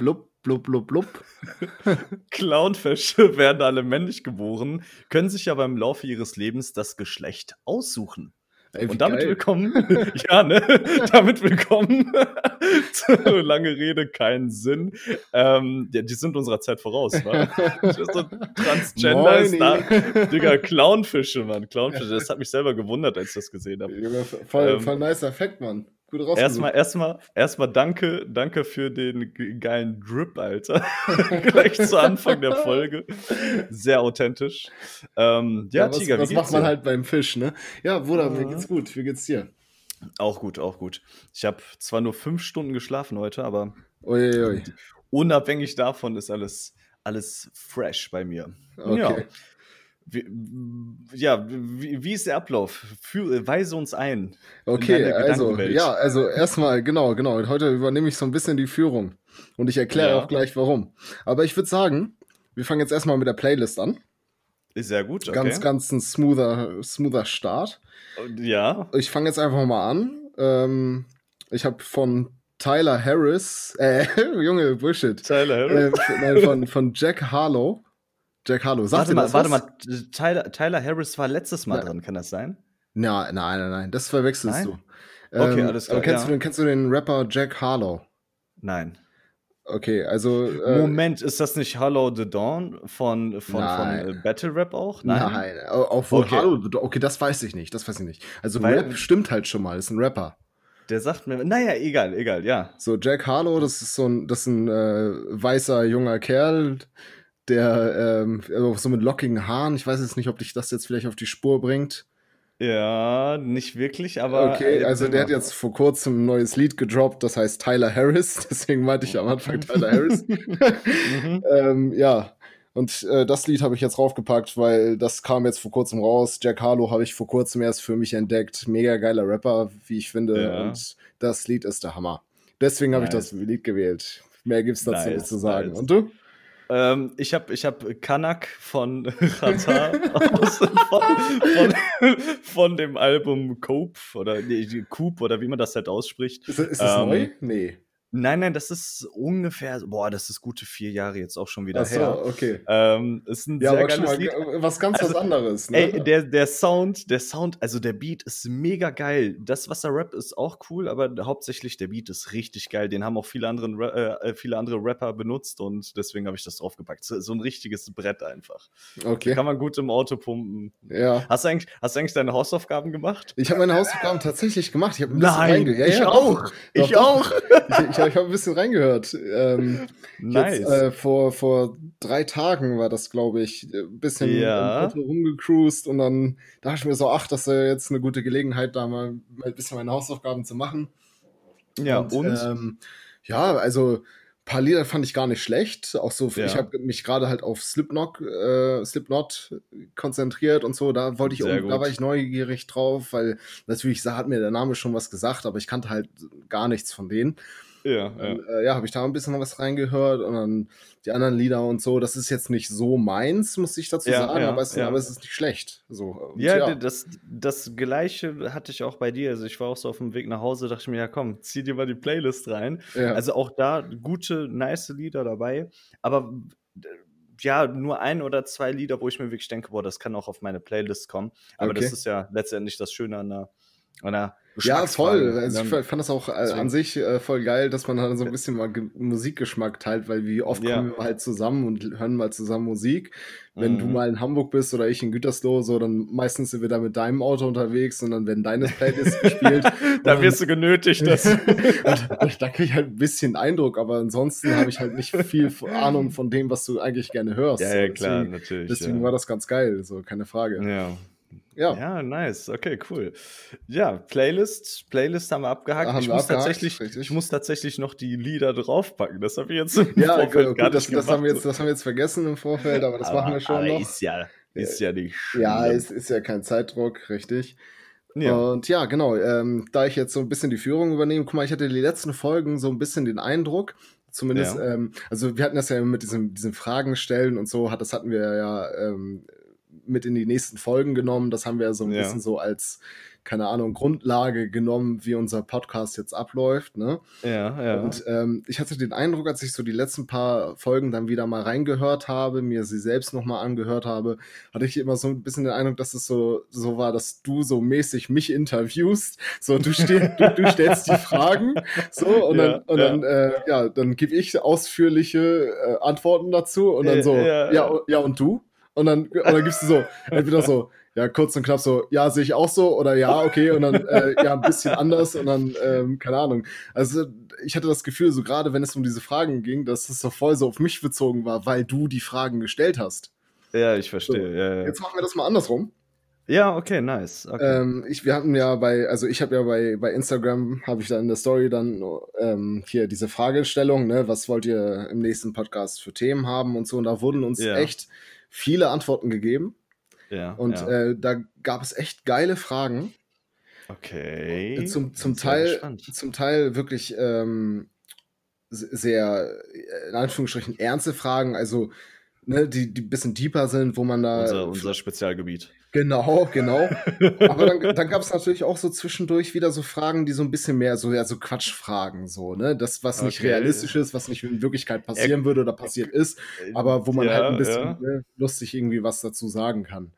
blub, blub, blub, blub. Clownfische werden alle männlich geboren, können sich aber im Laufe ihres Lebens das Geschlecht aussuchen. Ey, Und damit geil. willkommen, ja, ne? Damit willkommen lange Rede, keinen Sinn. Ähm, die, die sind unserer Zeit voraus, wa? so Transgender ist da. Moini. Digga, Clownfische, Mann. Clownfische. Das hat mich selber gewundert, als ich das gesehen habe. Voll, Ähm, voll nice Effekt, Mann. Gut rausgesucht. Erstmal, erstmal, erstmal danke, danke für den ge- geilen Drip, Alter. Gleich zu Anfang der Folge. Sehr authentisch. Ähm, ja, was, Tiger, wie was macht man dir? halt beim Fisch, ne? Ja, Bruder, mir Ja. geht's gut. Wie geht's dir? Auch gut, auch gut. Ich habe zwar nur fünf Stunden geschlafen heute, aber Uiuiui. unabhängig davon ist alles, alles fresh bei mir. Okay. Ja. Wie, ja, wie, wie ist der Ablauf? Für, weise uns ein. Okay, also, ja, also erstmal, genau, genau. Heute übernehme ich so ein bisschen die Führung. Und ich erkläre Ja. auch gleich warum. Aber ich würde sagen, wir fangen jetzt erstmal mit der Playlist an. Ist sehr gut, okay. Ganz, ganz ein smoother, smoother Start. ja, Ich fange jetzt einfach mal an. Ähm, ich habe von Tyler Harris, äh, Junge, Bullshit. Tyler Harris. Äh, nein, von, von Jack Harlow. Jack Harlow, sagt warte mal, das warte was? mal. Tyler, Tyler Harris war letztes Mal Ja. dran, kann das sein? Nein, nein, nein, nein, das verwechselst Nein? du. Okay, alles klar, Aber kennst, ja. du, den- kennst du den Rapper Jack Harlow? Nein. Okay, also. Äh, Moment, ist das nicht Hollow the Dawn von, von, von Nein. Battle Rap auch? Nein, au- obwohl Okay. Harlow, okay, das weiß ich nicht, das weiß ich nicht. Also Weil- Rap stimmt halt schon mal, ist ein Rapper. Der sagt mir, naja, egal, egal, ja. So, Jack Harlow, das ist so ein, das ist ein äh, weißer junger Kerl, der ähm, also so mit lockigen Haaren, ich weiß jetzt nicht, ob dich das jetzt vielleicht auf die Spur bringt. Ja, nicht wirklich, aber. Okay, äh, also der hat jetzt vor kurzem ein neues Lied gedroppt, das heißt Tyler Harris, deswegen meinte ich am Anfang Tyler Harris. Mhm. ähm, ja, und äh, das Lied habe ich jetzt raufgepackt, weil das kam jetzt vor kurzem raus. Jack Harlow habe ich vor kurzem erst für mich entdeckt. Mega geiler Rapper, wie ich finde. Ja. Und das Lied ist der Hammer. Deswegen habe ich Nice. das Lied gewählt. Mehr gibt's dazu Nice, nicht zu sagen. nice. Und du? Ähm, ich habe ich hab Kanak von Qatar aus, von, von, von dem Album Cope oder nee, Coop oder wie man das halt ausspricht. Ist, ist das Ähm, neu? Nee. Nein, nein, das ist ungefähr, boah, das ist gute vier Jahre jetzt auch schon wieder Ach so, her. okay. Ähm, ist ein Ja, sehr aber schon mal Lied. was ganz Also, was anderes. Ne? Ey, der, der Sound, der Sound, also der Beat ist mega geil. Das, was er rappt, ist auch cool, aber hauptsächlich der Beat ist richtig geil. Den haben auch viele, anderen, Ra- äh, viele andere Rapper benutzt und deswegen habe ich das draufgepackt. So, so ein richtiges Brett einfach. okay. Kann man gut im Auto pumpen. Ja. Hast du eigentlich, hast du eigentlich deine Hausaufgaben gemacht? Ich habe meine Hausaufgaben tatsächlich gemacht. Ich habe ein bisschen Nein, ja, ich ja, auch. doch. Ich Doch, auch. Ich, ich, ich habe ein bisschen reingehört. Ähm, Nice. Jetzt, äh, vor, vor drei Tagen war das, glaube ich, ein bisschen Ja. rumgecruised und dann dachte ich mir so, ach, das ist ja jetzt eine gute Gelegenheit, da mal, mal ein bisschen meine Hausaufgaben zu machen. ja, und? Ähm, ja, also ein paar Lieder fand ich gar nicht schlecht. Auch so, Ja. ich habe mich gerade halt auf Slipknot, äh, Slipknot konzentriert und so. Da wollte ich, um, da war ich neugierig drauf, weil natürlich hat mir der Name schon was gesagt, aber ich kannte halt gar nichts von denen. Ja, ja. Äh, ja, habe ich da ein bisschen was reingehört und dann die anderen Lieder und so. Das ist jetzt nicht so meins, muss ich dazu Ja, sagen, ja, aber, es, aber es ist nicht schlecht. So, Ja, Das, das Gleiche hatte ich auch bei dir. Also ich war auch so auf dem Weg nach Hause, dachte ich mir, ja komm, zieh dir mal die Playlist rein. Also auch da gute, nice Lieder dabei. Aber ja, nur ein oder zwei Lieder, wo ich mir wirklich denke, boah, das kann auch auf meine Playlist kommen. Aber Okay. das ist ja letztendlich das Schöne an einer, an einer Ja, voll. Also ich fand das auch äh, deswegen- an sich äh, voll geil, dass man dann so ein bisschen mal Ge- Musikgeschmack teilt, weil wie oft Ja. kommen wir halt zusammen und hören mal zusammen Musik. Wenn du Mhm. mal in Hamburg bist oder ich in Gütersloh, so dann meistens sind wir da mit deinem Auto unterwegs und dann werden deine Playlists gespielt. da wirst du genötigt, dass. und da kriege ich halt ein bisschen Eindruck, aber ansonsten habe ich halt nicht viel Ahnung von dem, was du eigentlich gerne hörst. ja, ja, klar, Deswegen, natürlich. deswegen ja. war das ganz geil, so keine Frage. ja. Ja. Ja, nice. Okay, cool. Ja, Playlist, Playlist haben wir abgehakt. Haben ich, wir muss abgehakt, tatsächlich, richtig. ich muss tatsächlich noch die Lieder draufpacken. Das habe ich jetzt im Ja, Vorfeld gut, gar das, nicht das, haben wir jetzt, das haben wir jetzt vergessen im Vorfeld, aber das machen wir schon aber noch. Ist ja, ist ja nicht schlimm. Ja, es ist ja kein Zeitdruck, richtig. ja. Und ja, genau, ähm, da ich jetzt so ein bisschen die Führung übernehme, guck mal, ich hatte die letzten Folgen so ein bisschen den Eindruck, zumindest, Ja. ähm, also wir hatten das ja mit diesem, diesen Fragen stellen und so, hat, das hatten wir ja ähm, mit in die nächsten Folgen genommen. Das haben wir so ein Ja. bisschen so als keine Ahnung, Grundlage genommen, wie unser Podcast jetzt abläuft. Ne? Ja, ja. Und ähm, ich hatte den Eindruck, als ich so die letzten paar Folgen dann wieder mal reingehört habe, mir sie selbst nochmal angehört habe, hatte ich immer so ein bisschen den Eindruck, dass es so, so war, dass du so mäßig mich interviewst. So, du, steh, du, du stellst die Fragen, so, und dann, und ja. dann, äh, ja, dann gebe ich ausführliche äh, Antworten dazu und dann Ja, so, ja. ja, ja, und du? Und dann, und dann gibst du so, entweder so, ja, kurz und knapp so, ja, sehe ich auch so, oder ja, okay, und dann, äh, ja, ein bisschen anders und dann, ähm, keine Ahnung. Also, ich hatte das Gefühl, so gerade wenn es um diese Fragen ging, dass es so voll so auf mich bezogen war, weil du die Fragen gestellt hast. Ja, ich verstehe. Ja, ja. Jetzt machen wir das mal andersrum. ja, okay, nice. Okay. Ähm, ich, wir hatten ja bei, also ich habe ja bei, bei Instagram, habe ich da in der Story dann ähm, hier diese Fragestellung, ne, was wollt ihr im nächsten Podcast für Themen haben und so, und da wurden uns Ja. echt viele Antworten gegeben. ja, Und ja. äh, da gab es echt geile Fragen. okay. Äh, Zum, zum, Teil, zum Teil wirklich ähm, se- sehr, äh, in Anführungsstrichen, ernste Fragen, also ne, die, die ein bisschen deeper sind, wo man da. Unser, unser Spezialgebiet. Genau, genau. Aber dann, dann gab es natürlich auch so zwischendurch wieder so Fragen, die so ein bisschen mehr so, ja, so Quatschfragen, so, ne? Das, was nicht Okay. realistisch ist, was nicht in Wirklichkeit passieren würde oder passiert ist, aber wo man Ja, halt ein bisschen ja. ne, lustig irgendwie was dazu sagen kann.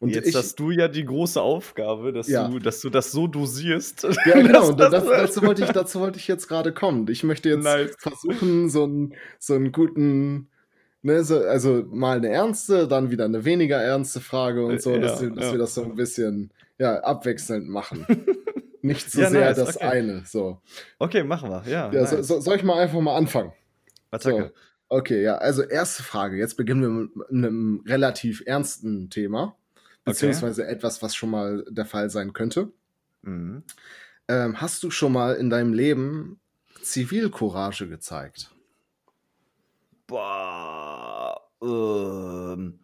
Und Jetzt ich, hast du ja die große Aufgabe, dass, Ja. du, dass du das so dosierst. Ja, genau, das, dazu, wollte ich, dazu wollte ich jetzt gerade kommen. Ich möchte jetzt Nice. versuchen, so einen, so einen guten, ne, so, also mal eine ernste, dann wieder eine weniger ernste Frage und so, Ja, dass, wir, dass ja. wir das so ein bisschen ja, abwechselnd machen. Nicht so Ja, sehr nice, das okay. eine. So. Okay, machen wir. Ja, Ja, so, nice. so, soll ich mal einfach mal anfangen? Attacke. Okay, ja, also erste Frage. Jetzt beginnen wir mit einem relativ ernsten Thema, beziehungsweise etwas, was schon mal der Fall sein könnte. Mhm. Ähm, hast du schon mal in deinem Leben Zivilcourage gezeigt? Boah. Ähm,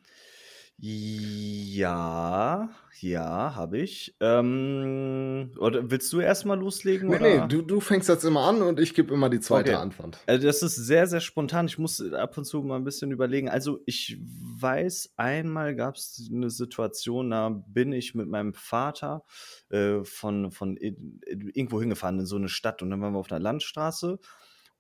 ja, ja, habe ich. Ähm, oder willst du erstmal loslegen? Nee, oder? nee, du, du fängst jetzt immer an und ich gebe immer die zweite Okay. Antwort. Also das ist sehr, sehr spontan. Ich muss ab und zu mal ein bisschen überlegen. Also ich weiß, einmal gab es eine Situation, da bin ich mit meinem Vater äh, von, von irgendwo hingefahren in so eine Stadt und dann waren wir auf einer Landstraße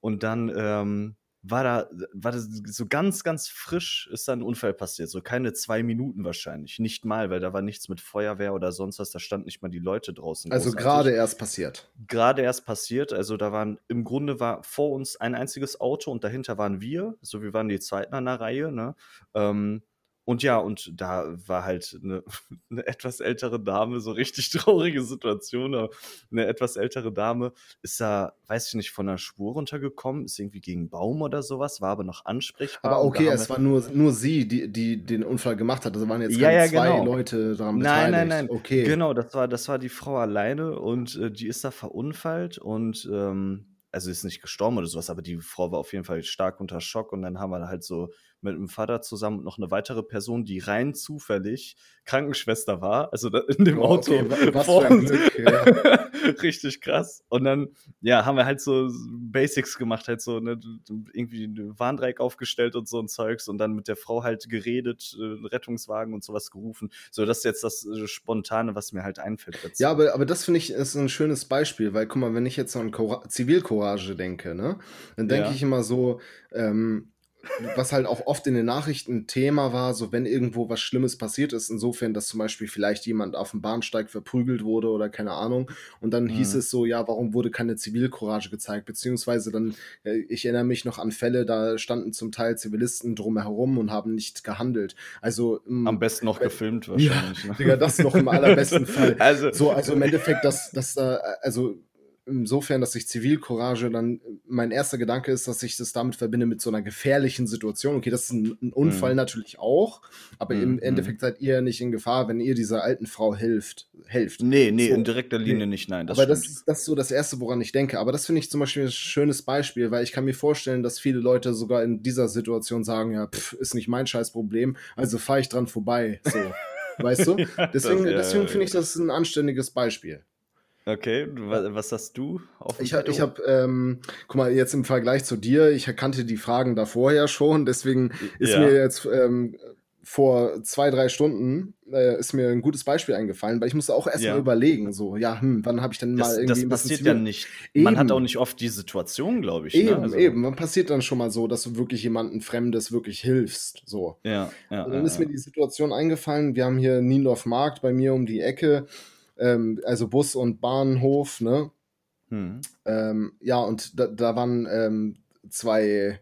und dann ähm, war da, war das so ganz, ganz frisch ist da ein Unfall passiert. So keine zwei Minuten wahrscheinlich. Nicht mal, weil da war nichts mit Feuerwehr oder sonst was. Da standen nicht mal die Leute draußen. Also gerade erst passiert. gerade erst passiert. Also da waren im Grunde war vor uns ein einziges Auto und dahinter waren wir. So wir waren die zweiten an der Reihe. Ne? Ähm, und ja, und da war halt eine, eine etwas ältere Dame, so richtig traurige Situation. aber Eine etwas ältere Dame ist da, weiß ich nicht, von der Spur runtergekommen, ist irgendwie gegen einen Baum oder sowas, war aber noch ansprechbar. Aber okay, es war nur, nur sie, die, die den Unfall gemacht hat. Also waren jetzt Ja, ja, zwei genau. Leute daran Nein, beteiligt. nein, nein. Okay. Genau, das war, das war die Frau alleine und äh, die ist da verunfallt und ähm, also ist nicht gestorben oder sowas, aber die Frau war auf jeden Fall stark unter Schock und dann haben wir halt so mit dem Vater zusammen und noch eine weitere Person, die rein zufällig Krankenschwester war, also in dem Oh, Auto. okay, wa- was für ein. Glück, ja. Richtig krass. Und dann, ja, haben wir halt so Basics gemacht, halt so, ne, irgendwie ein Warndreieck aufgestellt und so ein Zeugs und dann mit der Frau halt geredet, äh, Rettungswagen und sowas gerufen. So, das ist jetzt das äh, Spontane, was mir halt einfällt dazu. Ja, aber, aber das finde ich ist ein schönes Beispiel, weil guck mal, wenn ich jetzt an Cora Zivilcourage denke, ne, dann denke Ja. ich immer so, ähm, was halt auch oft in den Nachrichten Thema war, so wenn irgendwo was Schlimmes passiert ist, insofern, dass zum Beispiel vielleicht jemand auf dem Bahnsteig verprügelt wurde oder keine Ahnung, und dann hieß Mhm. es so, ja, warum wurde keine Zivilcourage gezeigt, beziehungsweise dann, äh, ich erinnere mich noch an Fälle, da standen zum Teil Zivilisten drumherum und haben nicht gehandelt. Also ähm, Am besten noch wenn- gefilmt ja, wahrscheinlich. ne? Digga, das noch im allerbesten Fall. Also, So, also im Endeffekt, dass, dass da, also insofern, dass ich Zivilcourage dann, mein erster Gedanke ist, dass ich das damit verbinde mit so einer gefährlichen Situation. Okay, das ist ein, ein Unfall Mhm. natürlich auch, aber im Mhm, Endeffekt seid ihr nicht in Gefahr, wenn ihr dieser alten Frau hilft. helft. nee, nee, So. in direkter Linie nicht, nein. Das aber das stimmt. das ist so das Erste, woran ich denke. Aber das finde ich zum Beispiel ein schönes Beispiel, weil ich kann mir vorstellen, dass viele Leute sogar in dieser Situation sagen, ja, pff, ist nicht mein Scheißproblem, also fahre ich dran vorbei. So, weißt du? Deswegen, deswegen finde ich das ein anständiges Beispiel. Okay, wa- was hast du auf dem Ich habe, hab, ähm, guck mal, jetzt im Vergleich zu dir, ich kannte die Fragen davor ja schon, deswegen ist Ja. mir jetzt ähm, vor zwei, drei Stunden äh, ist mir ein gutes Beispiel eingefallen, weil ich musste auch erst Ja. mal überlegen, so, ja, hm, wann habe ich denn mal Das, irgendwie das passiert ja nicht. Man hat Eben. auch nicht oft die Situation, glaube ich. Eben, ne? Also, eben. Man passiert dann schon mal so, dass du wirklich jemandem Fremdes wirklich hilfst, so. Ja, ja. Und dann ja, ist mir die Situation eingefallen, wir haben hier Niendorf Markt bei mir um die Ecke, ähm, also Bus- und Bahnhof, ne? hm. Ähm, ja, und da, da waren ähm, zwei,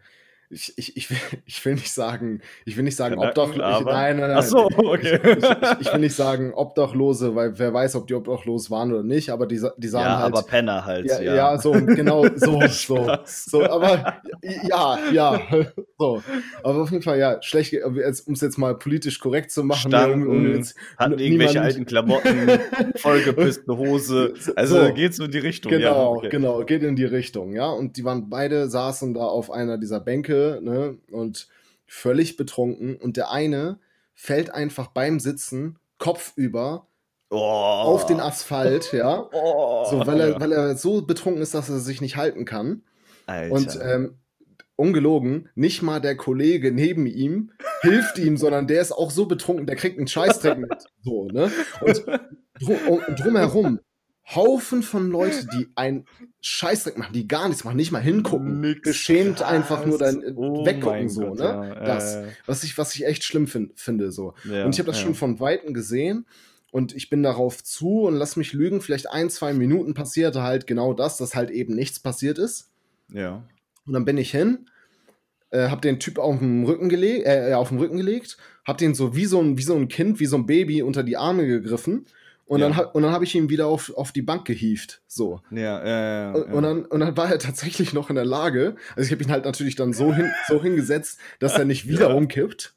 ich, ich, ich, will, ich will nicht sagen, ich will nicht sagen Obdachlose. Nein, nein, nein. Ach so, okay. Ich, ich, ich will nicht sagen Obdachlose, weil wer weiß, ob die obdachlos waren oder nicht, aber die, die sahen ja, halt. aber Penner halt. ja, Ja, ja. so, genau, so, so. So, aber ja, ja, so. Aber auf jeden Fall, ja, schlecht, um es jetzt mal politisch korrekt zu machen. ne, um, um jetzt, hatten irgendwelche alten Klamotten, vollgepisste Hose. Also So. geht so in die Richtung. ja. Genau, okay. genau, geht in die Richtung, ja. Und die waren beide saßen da auf einer dieser Bänke, ne, und völlig betrunken. Und der eine fällt einfach beim Sitzen kopfüber Oh. auf den Asphalt, ja. Oh. So, weil er, weil er so betrunken ist, dass er sich nicht halten kann. Alter. Und ähm, ungelogen, nicht mal der Kollege neben ihm hilft ihm, sondern der ist auch so betrunken, der kriegt einen Scheißdreck mit. So, ne? Und, drum, und drumherum Haufen von Leuten, die einen Scheißdreck machen, die gar nichts machen, nicht mal hingucken, Nix beschämt krass. einfach nur dann äh, Oh weggucken, so, Gott, ne? ja, das, äh, was ich, was ich echt schlimm fin finde, so. ja, und ich habe das ja. schon von Weitem gesehen und ich bin darauf zu und lass mich lügen, vielleicht ein, zwei Minuten passierte halt genau das, dass halt eben nichts passiert ist. Ja. Und dann bin ich hin, äh, hab den Typ auf den Rücken gelegt, äh, auf den Rücken gelegt, hab den so wie so ein, wie so ein Kind, wie so ein Baby unter die Arme gegriffen und Ja. dann hab, und dann habe ich ihn wieder auf, auf die Bank gehievt, so. Ja, ja, ja, Und, ja. und, dann, und dann war er tatsächlich noch in der Lage, also ich habe ihn halt natürlich dann so, hin, so hingesetzt, dass er nicht wieder Ja. umkippt.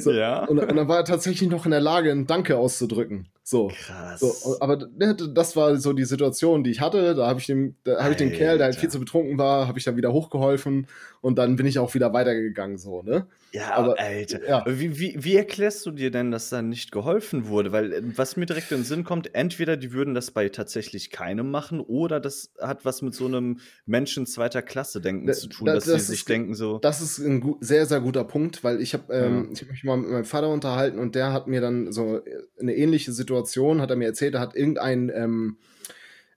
So, ja. Und, und dann war er tatsächlich noch in der Lage, ein Danke auszudrücken. So. Krass. So, aber ne, das war so die Situation, die ich hatte. Da habe ich dem, da habe ich den Kerl, der halt viel zu betrunken war, habe ich dann wieder hochgeholfen und dann bin ich auch wieder weitergegangen, so, ne? ja, aber- Alter. ja. Wie, wie, wie erklärst du dir denn, dass da nicht geholfen wurde? Weil, äh, was mir direkt in den Sinn kommt, entweder die würden das bei tatsächlich keinem machen oder das hat was mit so einem Menschen zweiter Klasse denken Da- zu tun, da- dass sie das sich ist- denken so. Das ist ein sehr, sehr guter Punkt, weil ich habe ähm, ich hab mich mal mit meinem Vater unterhalten und der hat mir dann so eine ähnliche Situation, hat er mir erzählt, da hat irgendein ähm,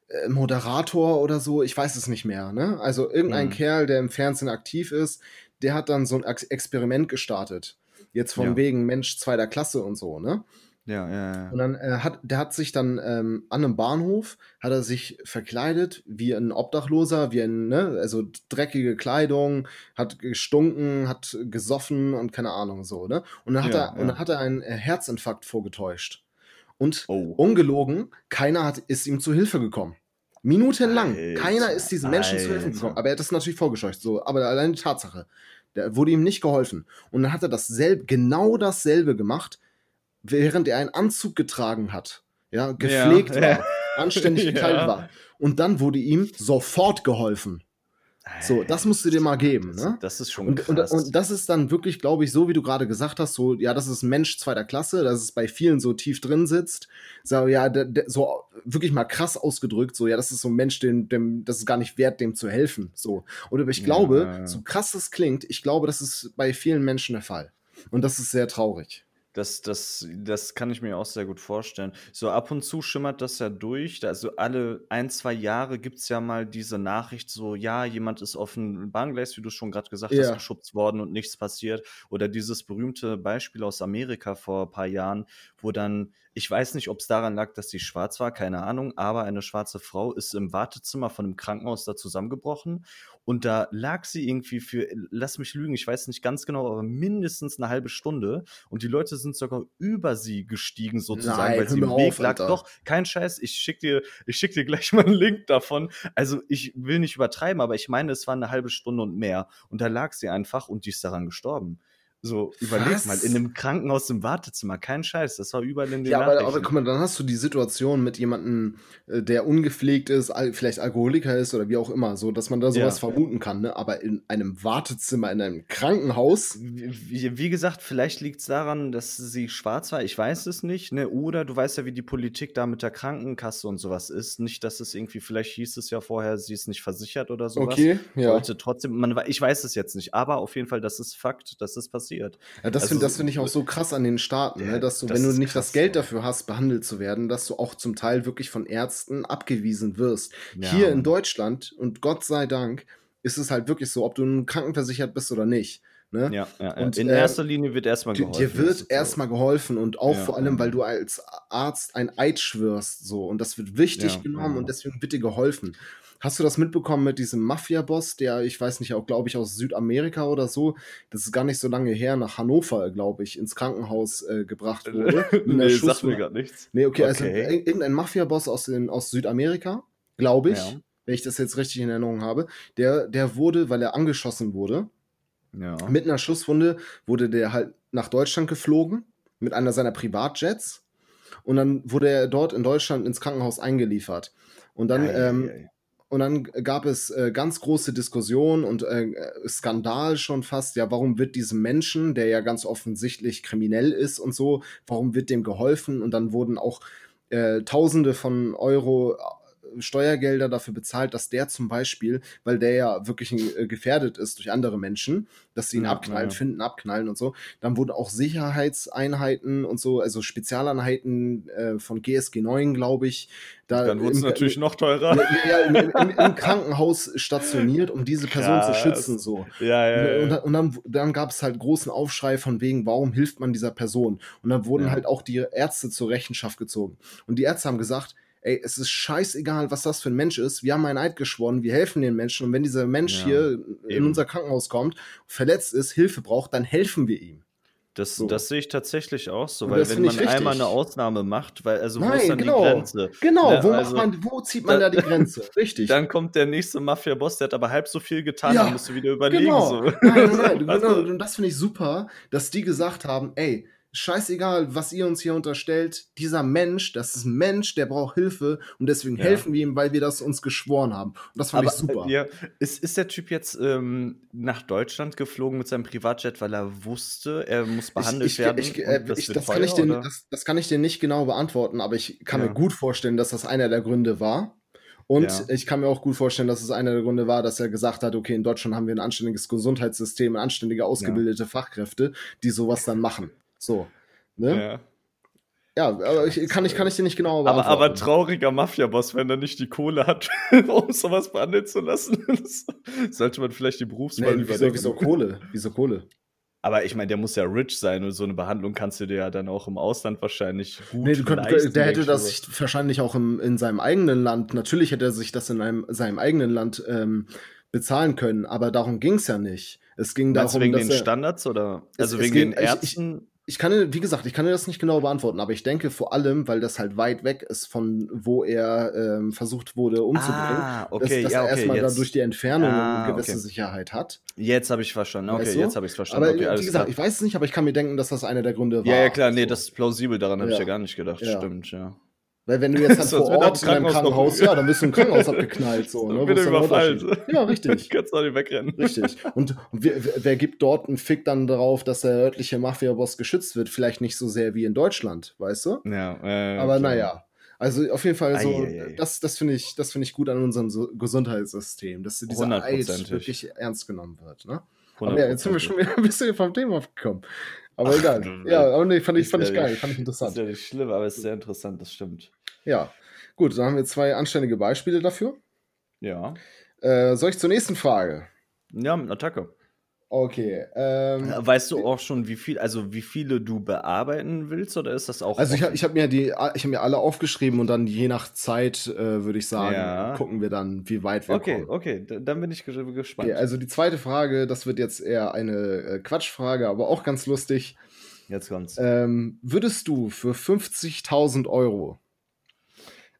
äh, Moderator oder so, ich weiß es nicht mehr, ne? Also irgendein Mhm. Kerl, der im Fernsehen aktiv ist, der hat dann so ein Ex Experiment gestartet. Jetzt von Ja. wegen Mensch zweiter Klasse und so, ne? Ja, ja, ja. Und dann äh, hat, der hat sich dann ähm, an einem Bahnhof, hat er sich verkleidet wie ein Obdachloser, wie ein, ne, also dreckige Kleidung, hat gestunken, hat gesoffen und keine Ahnung so, ne? Und dann hat Ja, er, und ja. dann hat er einen äh, Herzinfarkt vorgetäuscht. Und Oh. ungelogen, keiner hat, ist ihm zu Hilfe gekommen. Minutenlang. Alter, keiner ist diesen Menschen zu Hilfe Alter. gekommen. Aber er hat das natürlich vorgescheucht. So, aber allein die Tatsache. Da wurde ihm nicht geholfen. Und dann hat er dasselbe, genau dasselbe gemacht, während er einen Anzug getragen hat. Ja, gepflegt Ja, war, ja. anständig Ja. gekleidet war. Und dann wurde ihm sofort geholfen. So, das musst du dir mal geben, ne? das ist schon Und, und, krass. und das ist dann wirklich, glaube ich, so wie du gerade gesagt hast, so, ja, das ist ein Mensch zweiter Klasse, dass es bei vielen so tief drin sitzt. So, ja, der, der, so wirklich mal krass ausgedrückt, so, ja, das ist so ein Mensch, dem, dem, das ist gar nicht wert, dem zu helfen. So. Und ich glaube, Ja. so krass das klingt, ich glaube, das ist bei vielen Menschen der Fall. Und das ist sehr traurig. Das, das, das kann ich mir auch sehr gut vorstellen. So ab und zu schimmert das ja durch. Also alle ein, zwei Jahre gibt es ja mal diese Nachricht, so ja, jemand ist auf ein Bahngleis, wie du schon gerade gesagt Ja. hast, geschubst worden und nichts passiert. Oder dieses berühmte Beispiel aus Amerika vor ein paar Jahren, wo dann, ich weiß nicht, ob es daran lag, dass sie schwarz war, keine Ahnung, aber eine schwarze Frau ist im Wartezimmer von einem Krankenhaus da zusammengebrochen und da lag sie irgendwie für, lass mich lügen, ich weiß nicht ganz genau, aber mindestens eine halbe Stunde und die Leute sind sogar über sie gestiegen sozusagen, Nein, weil sie im Weg auf, lag. Alter. Doch, kein Scheiß, ich schick dir, ich schick dir gleich mal einen Link davon. Also ich will nicht übertreiben, aber ich meine, es war eine halbe Stunde und mehr und da lag sie einfach und die ist daran gestorben. So, überleg Was? mal, in einem Krankenhaus im Wartezimmer, kein Scheiß, das war überall in den Ja, aber, aber guck mal, dann hast du die Situation mit jemandem, äh, der ungepflegt ist, vielleicht Alkoholiker ist oder wie auch immer, so dass man da sowas Ja. vermuten kann, ne? Aber in einem Wartezimmer, in einem Krankenhaus, Wie, wie gesagt, vielleicht liegt es daran, dass sie schwarz war, ich weiß es nicht, ne? Oder du weißt ja, wie die Politik da mit der Krankenkasse und sowas ist. Nicht, dass es irgendwie, vielleicht hieß es ja vorher, sie ist nicht versichert oder sowas. okay, ja. Sollte trotzdem, man, ich weiß es jetzt nicht, aber auf jeden Fall, das ist Fakt, das ist passiert. Passiert. Ja, das Also, finde das find ich auch so krass an den Staaten, Ja, ne? dass du, das wenn du nicht das krass, Geld ja. dafür hast, behandelt zu werden, dass du auch zum Teil wirklich von Ärzten abgewiesen wirst. Ja, Hier in. Deutschland, und Gott sei Dank, ist es halt wirklich so, ob du nun krankenversichert bist oder nicht. Ne? Ja, ja. Und, In äh, erster Linie wird erstmal geholfen. dir wird so. erstmal geholfen und auch Ja, vor allem, weil du als Arzt ein Eid schwörst, so und das wird wichtig genommen und deswegen wird dir geholfen. Hast du das mitbekommen mit diesem Mafia-Boss, der, ich weiß nicht, auch glaube ich aus Südamerika oder so, das ist gar nicht so lange her, nach Hannover, glaube ich, ins Krankenhaus äh, gebracht wurde. nee, sagt mir gerade nichts. Nee, okay, also Okay. ir- irgendein Mafia-Boss aus, den- aus Südamerika, glaube ich, wenn ich das jetzt richtig in Erinnerung habe, der, der wurde, weil er angeschossen wurde, Ja. mit einer Schusswunde wurde der halt nach Deutschland geflogen mit einer seiner Privatjets und dann wurde er dort in Deutschland ins Krankenhaus eingeliefert. Und dann, Ei, ei, ähm, ei. und dann gab es äh, ganz große Diskussionen und äh, Skandal schon fast. Ja, warum wird diesem Menschen, der ja ganz offensichtlich kriminell ist und so, warum wird dem geholfen? Und dann wurden auch äh, Tausende von Euro Steuergelder dafür bezahlt, dass der zum Beispiel, weil der ja wirklich äh, gefährdet ist durch andere Menschen, dass sie ihn Ja, abknallen, ja. finden, abknallen und so. Dann wurden auch Sicherheitseinheiten und so, also Spezialeinheiten äh, von GSG 9, glaube ich. Da Dann wurde es im- natürlich noch teurer. ja, ja, im, im, im Krankenhaus stationiert, um diese Person Krass. zu schützen. So. Ja, ja, Und, ja. dann- und dann, dann gab es halt großen Aufschrei von wegen, warum hilft man dieser Person? Und dann wurden Ja. halt auch die Ärzte zur Rechenschaft gezogen. Und die Ärzte haben gesagt, ey, es ist scheißegal, was das für ein Mensch ist. Wir haben einen Eid geschworen, wir helfen den Menschen. Und wenn dieser Mensch Ja, hier in eben. unser Krankenhaus kommt, verletzt ist, Hilfe braucht, dann helfen wir ihm. Das, So. das sehe ich tatsächlich auch so, weil wenn man einmal eine Ausnahme macht, weil also wo ist Nein, dann genau. die Grenze? Genau, Ja, wo, also- man, wo zieht man da die Grenze? Richtig. Dann kommt der nächste Mafia-Boss, der hat aber halb so viel getan, Ja, dann musst du wieder überlegen. Genau. So. Nein, nein, nein. Also- genau. Und das finde ich super, dass die gesagt haben, ey, scheißegal, was ihr uns hier unterstellt, dieser Mensch, das ist ein Mensch, der braucht Hilfe und deswegen Ja. helfen wir ihm, weil wir das uns geschworen haben. Und das fand Aber ich super. äh, ja, ist, ist der Typ jetzt ähm, nach Deutschland geflogen mit seinem Privatjet, weil er wuste, er muss behandelt ich, ich, werden? Ich, äh, kann ich das kann ich dir nicht genau beantworten, aber ich kann Ja. mir gut vorstellen, dass das einer der Gründe war. Und Ja. ich kann mir auch gut vorstellen, dass es einer der Gründe war, dass er gesagt hat, okay, in Deutschland haben wir ein anständiges Gesundheitssystem, anständige, ausgebildete Fachkräfte, die sowas dann machen. So. Ne? ja. Ja, aber ich, kann, ich, kann ich dir nicht genau Aber, aber trauriger Mafia-Boss, wenn er nicht die Kohle hat, um sowas behandeln zu lassen. Sollte man vielleicht die Berufswahl nee, wieso, überdenken. wieso Kohle? Wieso Kohle? Aber ich meine, der muss ja rich sein und so eine Behandlung kannst du dir ja dann auch im Ausland wahrscheinlich gut Nee, du könnt, leisten, der hätte das wahrscheinlich auch im, in seinem eigenen Land, natürlich hätte er sich das in einem, seinem eigenen Land ähm, bezahlen können, aber darum ging es ja nicht. Es ging Meinst darum, wegen dass den er, Standards oder also es wegen ging- den Ärzten? Ich kann, wie gesagt, ich kann dir das nicht genau beantworten, aber ich denke vor allem, weil das halt weit weg ist von wo er ähm, versucht wurde umzubringen, ah, dass, okay, dass ja, er okay, erstmal jetzt, dadurch die Entfernung Ah, eine gewisse okay. Sicherheit hat. jetzt habe ich verstanden. Okay, Weißt du? jetzt habe ich es verstanden. Aber okay, wie gesagt, klar. ich weiß es nicht, aber ich kann mir denken, dass das einer der Gründe war. Ja, ja, klar, nee, So. das ist plausibel, daran habe ich Ja. ja gar nicht gedacht. Ja. Stimmt, ja. Weil wenn du jetzt Sonst vor Ort in deinem Krankenhaus ja, dann bist du im Krankenhaus abgeknallt. So, ne? Dann Wo wird ist er der überfallen. Ja, richtig. Kannst du auch nicht wegrennen. Richtig. Und, und wer, wer- gibt dort einen Fick dann darauf, dass der örtliche Mafia-Boss geschützt wird? Vielleicht nicht so sehr wie in Deutschland, weißt du? Ja, äh, Aber klar. naja. Also auf jeden Fall so, Eieiei. das, das finde ich, das finde ich gut an unserem Gesundheitssystem, dass dieser Eid wirklich ernst genommen wird. Ne? Aber ja, jetzt sind wir schon wieder ein bisschen vom Thema abgekommen. Aber Ach, egal. du- Ja, aber nee, fand ich, fand ich geil, fand ich Das ist interessant. ja nicht schlimm, aber es ist sehr interessant, das stimmt. Ja. Gut, dann haben wir zwei anständige Beispiele dafür. Ja. Äh, soll ich zur nächsten Frage? Ja, mit Attacke. Okay. Ähm, Weißt du auch schon, wie viel, also wie viele du bearbeiten willst, oder ist das auch. Also ich, offen? ich habe mir die, ich habe mir alle aufgeschrieben und dann je nach Zeit äh, würde ich sagen, Ja. gucken wir dann, wie weit wir Okay, kommen. okay, d- dann bin ich ges- gespannt. Okay, also die zweite Frage, das wird jetzt eher eine äh, Quatschfrage, aber auch ganz lustig. Jetzt kommt's. Ähm, würdest du für 50.000 Euro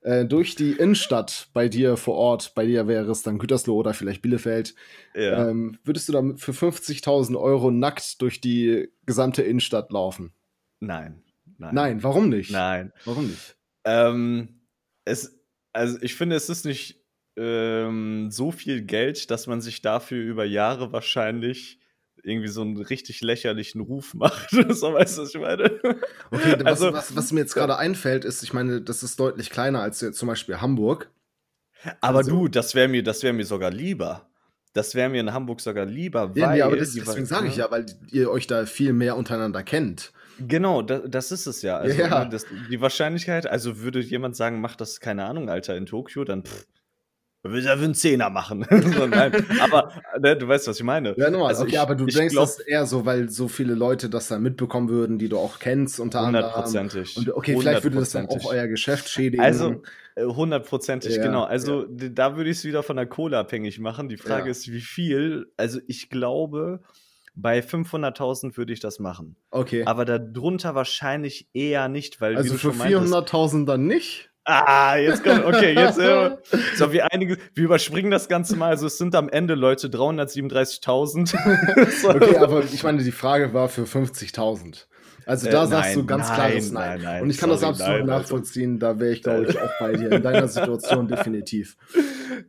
äh, durch die Innenstadt bei dir vor Ort, bei dir wäre es dann Gütersloh oder vielleicht Bielefeld, ja. ähm, würdest du damit für 50.000 Euro nackt durch die gesamte Innenstadt laufen? nein. Nein. Nein, warum nicht? Nein. Warum nicht? Ähm, es, also ich finde, es ist nicht ähm, so viel Geld, dass man sich dafür über Jahre wahrscheinlich irgendwie so einen richtig lächerlichen Ruf macht. so weißt du, was ich meine? Okay, was, Also- was, was mir jetzt gerade einfällt, ist, ich meine, das ist deutlich kleiner als zum Beispiel Hamburg. Aber Also- du, das wäre mir, das wäre mir sogar lieber. Das wäre mir in Hamburg sogar lieber, Ja, weil. nee, aber das, deswegen sage ich ja, weil ihr euch da viel mehr untereinander kennt. Genau, da, das ist es ja. Also, Ja. ne, Das, die Wahrscheinlichkeit, also würde jemand sagen, mach das, keine Ahnung, Alter, in Tokio, dann pff, will für einen Zehner machen. so. Aber ne, du weißt, was ich meine. Ja, normal. Also okay, ich- aber du denkst glaub- das eher so, weil so viele Leute das dann mitbekommen würden, die du auch kennst, unter anderem. Hundertprozentig. Und okay, vielleicht würde das dann auch euer Geschäft schädigen. Also, äh, hundertprozentig, Ja, genau. Also, d- da würde ich es wieder von der Kohle abhängig machen. Die Frage Ja. ist, wie viel. Also, ich glaube, bei 500.000 würde ich das machen. okay. Aber darunter wahrscheinlich eher nicht, weil. Also für schon meintest- 400.000 dann nicht? Ah, jetzt kommt, okay, jetzt, äh, so, wir einige, wir überspringen das Ganze mal, also es sind am Ende, Leute, 337.000. so. Okay, aber ich meine, die Frage war für 50.000. Also da Äh, sagst nein, du ganz nein, klares Nein. nein, nein, Und ich kann das sorry, absolut nein, also. nachvollziehen. Da wäre ich, glaube ich, auch bei dir. In deiner Situation definitiv.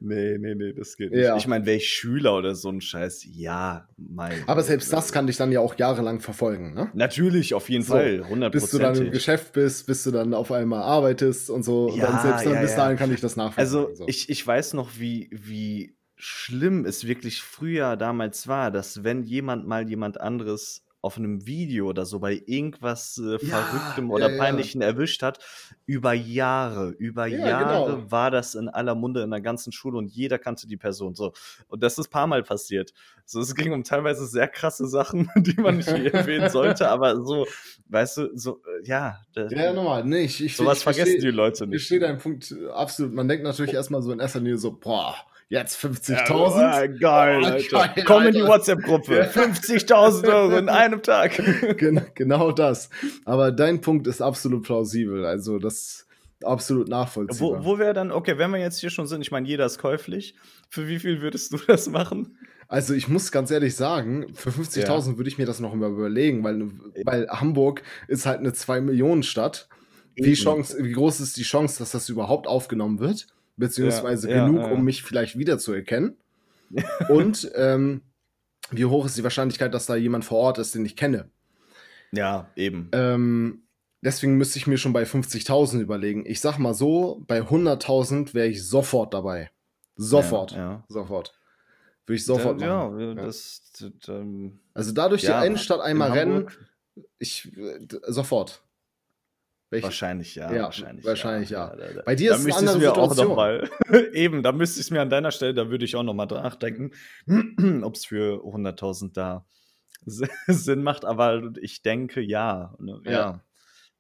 Nee, nee, nee, das geht nicht. Ja. Ich meine, wäre ich Schüler oder so ein Scheiß, ja, mein. Aber selbst das kann dich dann ja auch jahrelang verfolgen, ne? Natürlich, auf jeden So, Fall, 100%. Bis du dann im Geschäft bist, bis du dann auf einmal arbeitest und so. und Ja, dann selbst dann ja, bis dahin kann ich das nachvollziehen. Also so. ich, ich weiß noch, wie, wie schlimm es wirklich früher damals war, dass wenn jemand mal jemand anderes auf einem Video oder so bei irgendwas äh, Ja, Verrücktem ja, oder ja. Peinlichen erwischt hat, über Jahre, über Ja, Jahre genau. war das in aller Munde in der ganzen Schule und jeder kannte die Person so. Und das ist ein paar Mal passiert. So, es ging um teilweise sehr krasse Sachen, die man nicht erwähnen sollte, aber so, weißt du, so, äh, ja, das, ja, normal. Nee, ich, ich, sowas ich vergessen versteh- die Leute Ich nicht. verstehe deinen Punkt äh, absolut. Man denkt natürlich erstmal so in erster Linie so, boah, jetzt Ja, 50.000. geil, Oh, geil, Komm in die. WhatsApp-Gruppe. Ja. 50.000 Euro in einem Tag. Gen genau das. Aber dein Punkt ist absolut plausibel. Also das ist absolut nachvollziehbar. Wo, wo wäre dann, okay, wenn wir jetzt hier schon sind, ich meine, jeder ist käuflich. Für wie viel würdest du das machen? Also ich muss ganz ehrlich sagen, für 50.000 würde ich mir das noch mal überlegen, weil, weil Hamburg ist halt eine 2-Millionen-Stadt. Wie. Chance, wie groß ist die Chance, dass das überhaupt aufgenommen wird? Beziehungsweise Ja, ja, genug, ja. um mich vielleicht wiederzuerkennen? Und ähm, wie hoch ist die Wahrscheinlichkeit, dass da jemand vor Ort ist, den ich kenne? Ja, eben. Ähm, deswegen müsste ich mir schon bei 50.000 überlegen. Ich sag mal so, bei 100.000 wäre ich sofort dabei. Sofort. Ja, ja. Sofort. Würde ich sofort ja, machen. ja, Ja. das, das, ähm, Also da durch ja, die Innenstadt in einmal rennen, ich äh, sofort. Welch, Wahrscheinlich ja. Ja, wahrscheinlich, wahrscheinlich ja. Da, da, Bei dir da ist es eine andere mir auch Situation. noch mal, eben, da müsste ich es mir an deiner Stelle, da würde ich auch noch mal nachdenken, ob es für 100.000 da Sinn macht. Aber ich denke, ja. Ne, ja. Ja.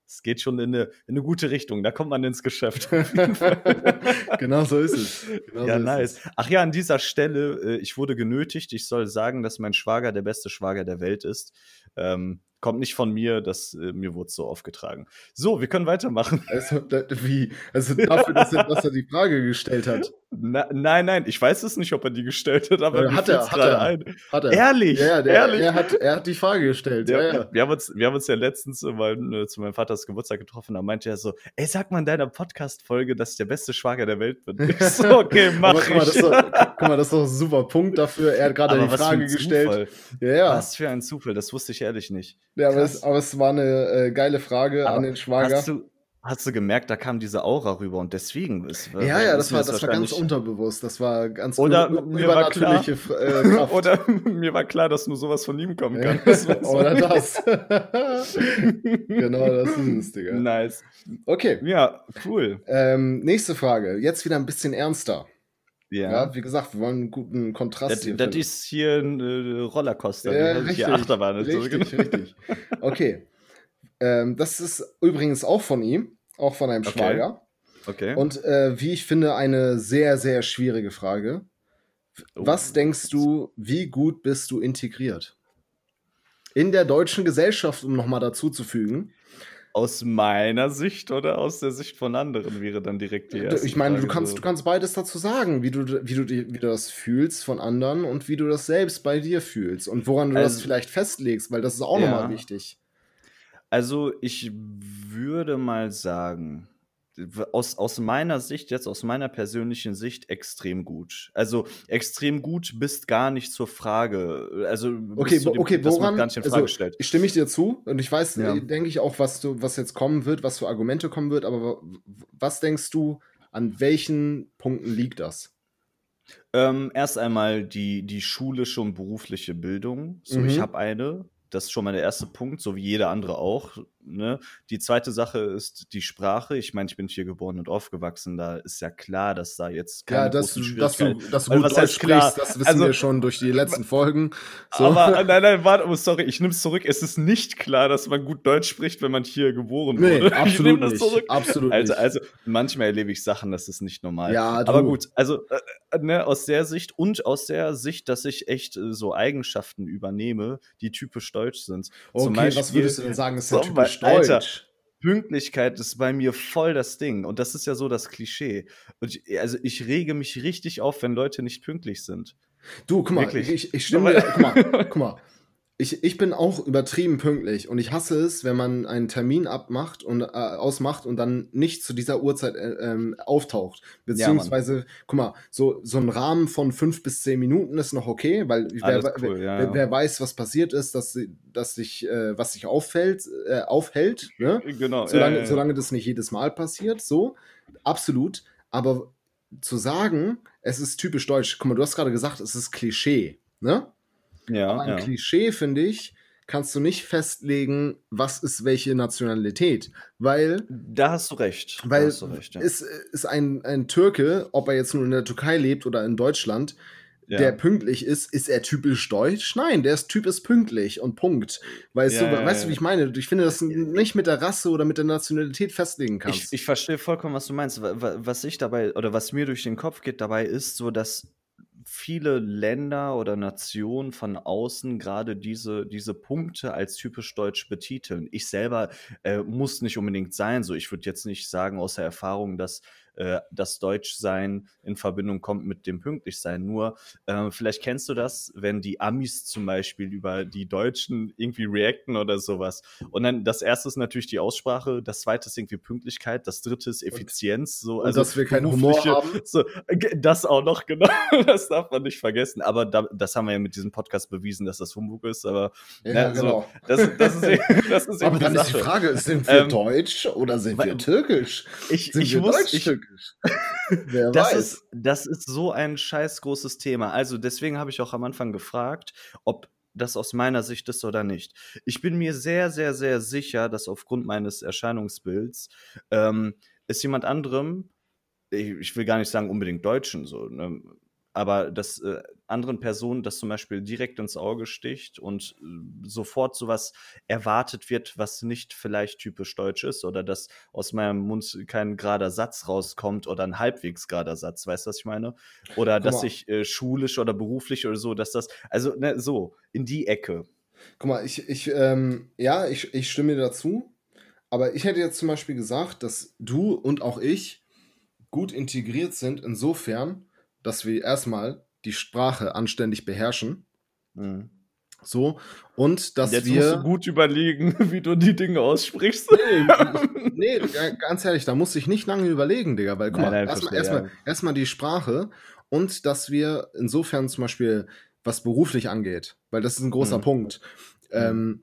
Es geht schon in eine, in eine gute Richtung. Da kommt man ins Geschäft. genau so ist es. Genau ja, so nice. es. Ach ja, an dieser Stelle, äh, ich wurde genötigt, ich soll sagen, dass mein Schwager der beste Schwager der Welt ist. Ähm, kommt nicht von mir, das, äh, mir wurde so aufgetragen. So, wir können weitermachen. Also, da, wie? Also dafür, dass er, dass er die Frage gestellt hat. Na, nein, nein, ich weiß es nicht, ob er die gestellt hat, aber Äh, hat er, hat er. ein. Hat er. Ehrlich? Ja, ja, der, Ehrlich? Er, hat, er hat die Frage gestellt. Der, ja, ja. Wir, haben uns, wir haben uns ja letztens mal, äh, zu meinem Vaters Geburtstag getroffen, da meinte er so, ey, sag mal in deiner Podcast-Folge, dass ich der beste Schwager der Welt bin. Ich so, okay, mach Aber guck mal, das ich. ist doch, guck mal, das ist doch ein super Punkt dafür. Er hat gerade die Frage gestellt. Ja, ja. Was für ein Zufall, das wusste ich ehrlich nicht. Ja aber, es, aber es war eine äh, geile Frage Aber an den Schwager. Hast du, hast du gemerkt, da kam diese Aura rüber und deswegen ist ja, ja, das war, das war ganz unterbewusst. Das war ganz Oder mir war klar- äh, Kraft. Oder mir war klar, dass nur sowas von ihm kommen kann. Das Oder das. genau, das ist es, Digga. Nice. Okay, Ja, cool. ähm, nächste Frage. Jetzt wieder ein bisschen ernster. Ja. Ja. wie gesagt, wir wollen einen guten Kontrast Das, hier das ist hier ein äh, Rollercoaster. Ja, richtig. hier Achterbahn. ist Richtig, genau. richtig. Okay. Ähm, das ist übrigens auch von ihm, auch von einem Okay. Schwager. Okay. Und äh, wie ich finde, eine sehr, sehr schwierige Frage. Oh. Was denkst du, wie gut bist du integriert? In der deutschen Gesellschaft, um nochmal dazu zu fügen. Aus meiner Sicht oder aus der Sicht von anderen wäre dann direkt die erste Ich meine, du Frage kannst, so. du kannst beides dazu sagen, wie du, wie, du, wie du das fühlst von anderen und wie du das selbst bei dir fühlst und woran du das Also- vielleicht festlegst, weil das ist auch Ja. nochmal wichtig. Also ich würde mal sagen, aus, aus meiner Sicht, jetzt aus meiner persönlichen Sicht, extrem gut. Also extrem gut bist gar nicht zur Frage. Also Okay, dem okay, woran? gar nicht in Also, Frage stellt. ich stimme ich dir zu und ich weiß, Ja. denke ich auch, was du, was jetzt kommen wird, was für Argumente kommen wird, aber was denkst du, an welchen Punkten liegt das? Ähm, erst einmal die, die schulische und berufliche Bildung. So, ich Mhm. habe eine. Das ist schon mal der erste Punkt, so wie jeder andere auch. Ne? Die zweite Sache ist die Sprache. Ich meine, ich bin hier geboren und aufgewachsen. Da ist ja klar, dass da jetzt keine Ja, dass, großen du- dass du, Schwierigkeiten- dass du Also, gut was Deutsch sprichst, das wissen Also- wir schon durch die letzten Folgen. So. Aber nein, nein, warte, oh, sorry, ich nehme es zurück. Es ist nicht klar, dass man gut Deutsch spricht, wenn man hier geboren nee, wurde. ich absolut nehme das nicht. zurück. Absolut Also, nicht. also manchmal erlebe ich Sachen, das ist nicht normal. ja, du, Aber gut, also äh, äh, ne, aus der Sicht und aus der Sicht, dass ich echt äh, so Eigenschaften übernehme, die typisch deutsch sind. Zum Okay, was Beispiel- würdest du denn sagen, ist ja typisch Alter. deutsch? Pünktlichkeit ist bei mir voll das Ding. Und das ist ja so das Klischee. Und ich, also ich rege mich richtig auf, wenn Leute nicht pünktlich sind. Du, guck mal, Wirklich. ich, ich stimme guck mal, guck mal. Ich, ich bin auch übertrieben pünktlich und ich hasse es, wenn man einen Termin abmacht und äh, ausmacht und dann nicht zu dieser Uhrzeit äh, ähm, auftaucht. Beziehungsweise, guck mal, so, so ein Rahmen von fünf bis zehn Minuten ist noch okay, weil wer, Alles wer, cool, ja, wer, ja. wer weiß, was passiert ist, dass, dass sich, äh, was sich auffällt, äh, aufhält, ne? Genau. solange, ja, ja. solange das nicht jedes Mal passiert, so, absolut. Aber zu sagen, es ist typisch deutsch, guck mal, du hast gerade gesagt, es ist Klischee, ne? Ja, Aber ein ja. Klischee, finde ich, kannst du nicht festlegen, was ist welche Nationalität. Weil Da hast du recht. weil du recht, ja. ist, ist ein, ein Türke, ob er jetzt nur in der Türkei lebt oder in Deutschland, ja. der pünktlich ist, ist er typisch deutsch? Nein, der ist Typ ist pünktlich und Punkt. Weißt Ja, du, ja, weißt du, wie ich meine? Ich finde, dass du nicht mit der Rasse oder mit der Nationalität festlegen Ich, kannst. ich verstehe vollkommen, was du meinst. Wa- wa- Was ich dabei oder was mir durch den Kopf geht dabei ist, so dass viele Länder oder Nationen von außen gerade diese, diese Punkte als typisch deutsch betiteln. Ich selber äh, muss nicht unbedingt sein. So, ich würde jetzt nicht sagen aus der Erfahrung, dass äh, das Deutschsein in Verbindung kommt mit dem Pünktlichsein. Nur, äh, vielleicht kennst du das, wenn die Amis zum Beispiel über die Deutschen irgendwie reacten oder sowas. Und dann das erste ist natürlich die Aussprache, das zweite ist irgendwie Pünktlichkeit, das dritte ist Effizienz. So, Und also dass wir keinen Humor haben. So, das auch noch, genau. Das darf man nicht vergessen. Aber da, das haben wir ja mit diesem Podcast bewiesen, dass das Humbug ist. Aber Ja, Ja, so, genau. das, das ist, das ist Aber dann die ist die Sache. Frage, sind wir Ähm, deutsch oder sind wir türkisch? Ich, Sind ich wir muss, ich, deutsch-türkisch? Wer das weiß. ist, das ist so ein scheiß großes Thema. Also deswegen habe ich auch am Anfang gefragt, ob das aus meiner Sicht ist oder nicht. Ich bin mir sehr, sehr, sehr sicher, dass aufgrund meines Erscheinungsbilds ähm, ist jemand anderem, ich, ich will gar nicht sagen unbedingt Deutschen so, ne, aber dass äh, anderen Personen das zum Beispiel direkt ins Auge sticht und äh, sofort sowas erwartet wird, was nicht vielleicht typisch deutsch ist oder dass aus meinem Mund kein gerader Satz rauskommt oder ein halbwegs gerader Satz, weißt du, was ich meine? Oder Guck dass mal. ich äh, schulisch oder beruflich oder so, dass das, also ne, so, in die Ecke. Guck mal, ich, ich, ähm, ja, ich, ich stimme dir dazu. Aber ich hätte jetzt zum Beispiel gesagt, dass du und auch ich gut integriert sind, insofern, dass wir erstmal die Sprache anständig beherrschen. Mhm. So. Und dass Jetzt wir. musst du gut überlegen, wie du die Dinge aussprichst. nee, ga- ganz ehrlich, da muss ich nicht lange überlegen, Digga, weil guck Nein, mal, erstmal, ja. erstmal die Sprache und dass wir insofern zum Beispiel, was beruflich angeht, weil das ist ein großer Mhm. Punkt. Ähm,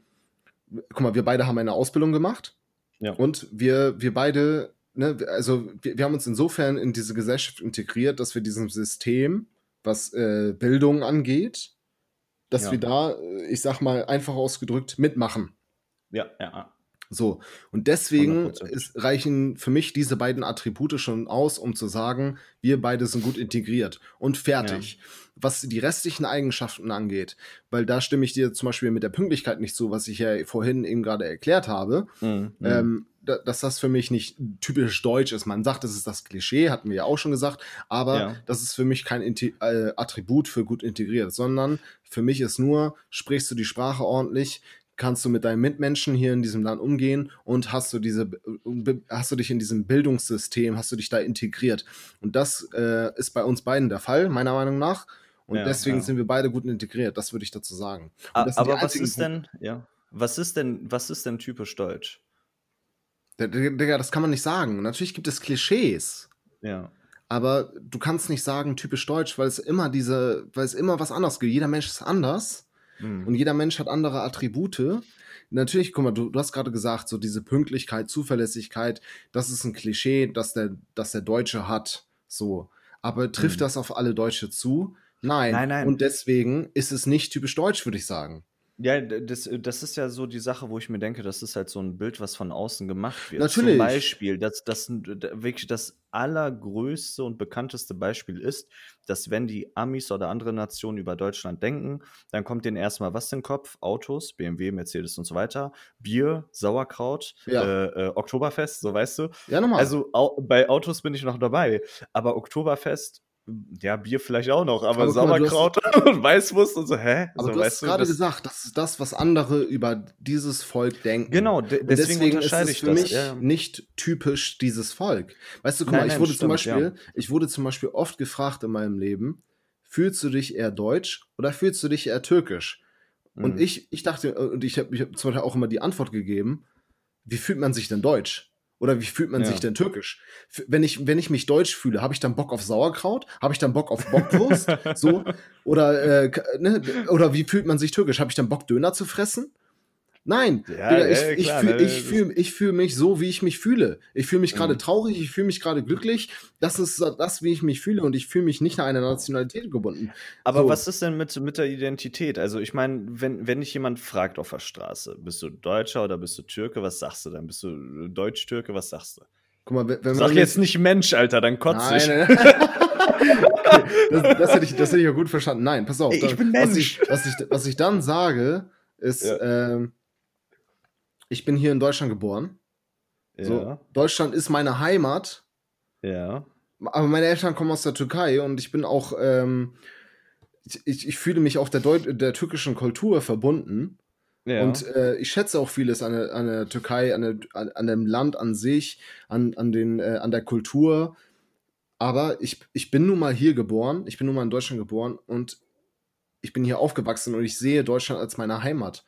guck mal, wir beide haben eine Ausbildung gemacht Ja. und wir, wir beide, ne, also wir, wir haben uns insofern in diese Gesellschaft integriert, dass wir diesem System, was äh, Bildung angeht, dass Ja. wir da, äh, ich sag mal, einfach ausgedrückt mitmachen. Ja, ja, ja. So, und deswegen 100%. ist, reichen für mich diese beiden Attribute schon aus, um zu sagen, wir beide sind gut integriert und fertig. Was die restlichen Eigenschaften angeht, weil da stimme ich dir zum Beispiel mit der Pünktlichkeit nicht zu, was ich ja vorhin eben gerade erklärt habe, Mhm. ähm, da, dass das für mich nicht typisch deutsch ist. Man sagt, das ist das Klischee, hatten wir ja auch schon gesagt, aber Ja. das ist für mich kein Inte äh, Attribut für gut integriert, sondern für mich ist nur, sprichst du die Sprache ordentlich, kannst du mit deinen Mitmenschen hier in diesem Land umgehen und hast du diese, be- hast du dich in diesem Bildungssystem, hast du dich da integriert. Und das äh, ist bei uns beiden der Fall, meiner Meinung nach. Und Ja, deswegen ja. sind wir beide gut integriert, das würde ich dazu sagen. Und A- das sind die Aber was ist denn, ja, was ist denn, was ist denn typisch deutsch? Digga, das kann man nicht sagen. Natürlich gibt es Klischees, Ja. aber du kannst nicht sagen typisch deutsch, weil es immer diese, weil es immer was anderes gibt. Jeder Mensch ist anders Mhm. und jeder Mensch hat andere Attribute. Natürlich, guck mal, du, du hast gerade gesagt, so diese Pünktlichkeit, Zuverlässigkeit, das ist ein Klischee, das der, das der Deutsche hat. So. Aber trifft Mhm. das auf alle Deutsche zu? Nein. Nein, nein. Und deswegen ist es nicht typisch deutsch, würde ich sagen. Ja, das, das ist ja so die Sache, wo ich mir denke, das ist halt so ein Bild, was von außen gemacht wird. Natürlich. Zum Beispiel, das, das wirklich das allergrößte und bekannteste Beispiel ist, dass wenn die Amis oder andere Nationen über Deutschland denken, dann kommt denen erstmal was in den Kopf? Autos, BMW, Mercedes und so weiter, Bier, Sauerkraut, Ja. äh, äh, Oktoberfest, so weißt du. Ja, nochmal. Also au bei Autos bin ich noch dabei, aber Oktoberfest, ja, Bier vielleicht auch noch, aber, Aber guck mal, hast- Sauerkraut und Weißwurst und so, hä? aber so, du hast gerade das- gesagt, das ist das, was andere über dieses Volk denken. Genau, de Und deswegen, deswegen ist unterscheide es ich für das. mich ja. nicht typisch dieses Volk. Weißt du, guck Nein, mal, ich nein, wurde zum stimmt, Beispiel, ich wurde zum Beispiel oft gefragt in meinem Leben, fühlst du dich eher deutsch oder fühlst du dich eher türkisch? Und Mhm. ich, ich dachte, und ich habe ich hab zum Beispiel auch immer die Antwort gegeben, wie fühlt man sich denn deutsch? Oder wie fühlt man Ja. sich denn türkisch? Wenn ich, wenn ich mich deutsch fühle, habe ich dann Bock auf Sauerkraut? Habe ich dann Bock auf Bockwurst? so? Oder, äh, ne? oder wie fühlt man sich türkisch? Habe ich dann Bock, Döner zu fressen? Nein, Ja, Digga, ich, ja, ich fühle ne, ich fühl, ich fühl mich so, wie ich mich fühle. Ich fühle mich gerade Mhm. traurig, ich fühle mich gerade glücklich. Das ist das, wie ich mich fühle und ich fühle mich nicht an eine Nationalität gebunden. Aber so. was ist denn mit, mit der Identität? Also, ich meine, wenn, wenn dich jemand fragt auf der Straße, bist du Deutscher oder bist du Türke, was sagst du dann? Bist du Deutsch-Türke, was sagst du? Guck mal, wenn wenn Sag jetzt nicht Mensch, Alter, dann kotze ich. Nein, nein. okay, das, das, hätte ich, das hätte ich ja gut verstanden. Nein, pass auf. Ey, ich dann- bin Was Mensch. ich, was, ich, was ich dann sage, ist, ähm, ich bin hier in Deutschland geboren. So, Ja, Deutschland ist meine Heimat, ja. aber meine Eltern kommen aus der Türkei und ich bin auch, ähm, ich, ich, ich fühle mich auch der, Deut der türkischen Kultur verbunden. ja. Und äh, ich schätze auch vieles an der, an der Türkei, an, der, an, an dem Land an sich, an, an, den, äh, an der Kultur. Aber ich, ich bin nun mal hier geboren, ich bin nun mal in Deutschland geboren und ich bin hier aufgewachsen und ich sehe Deutschland als meine Heimat.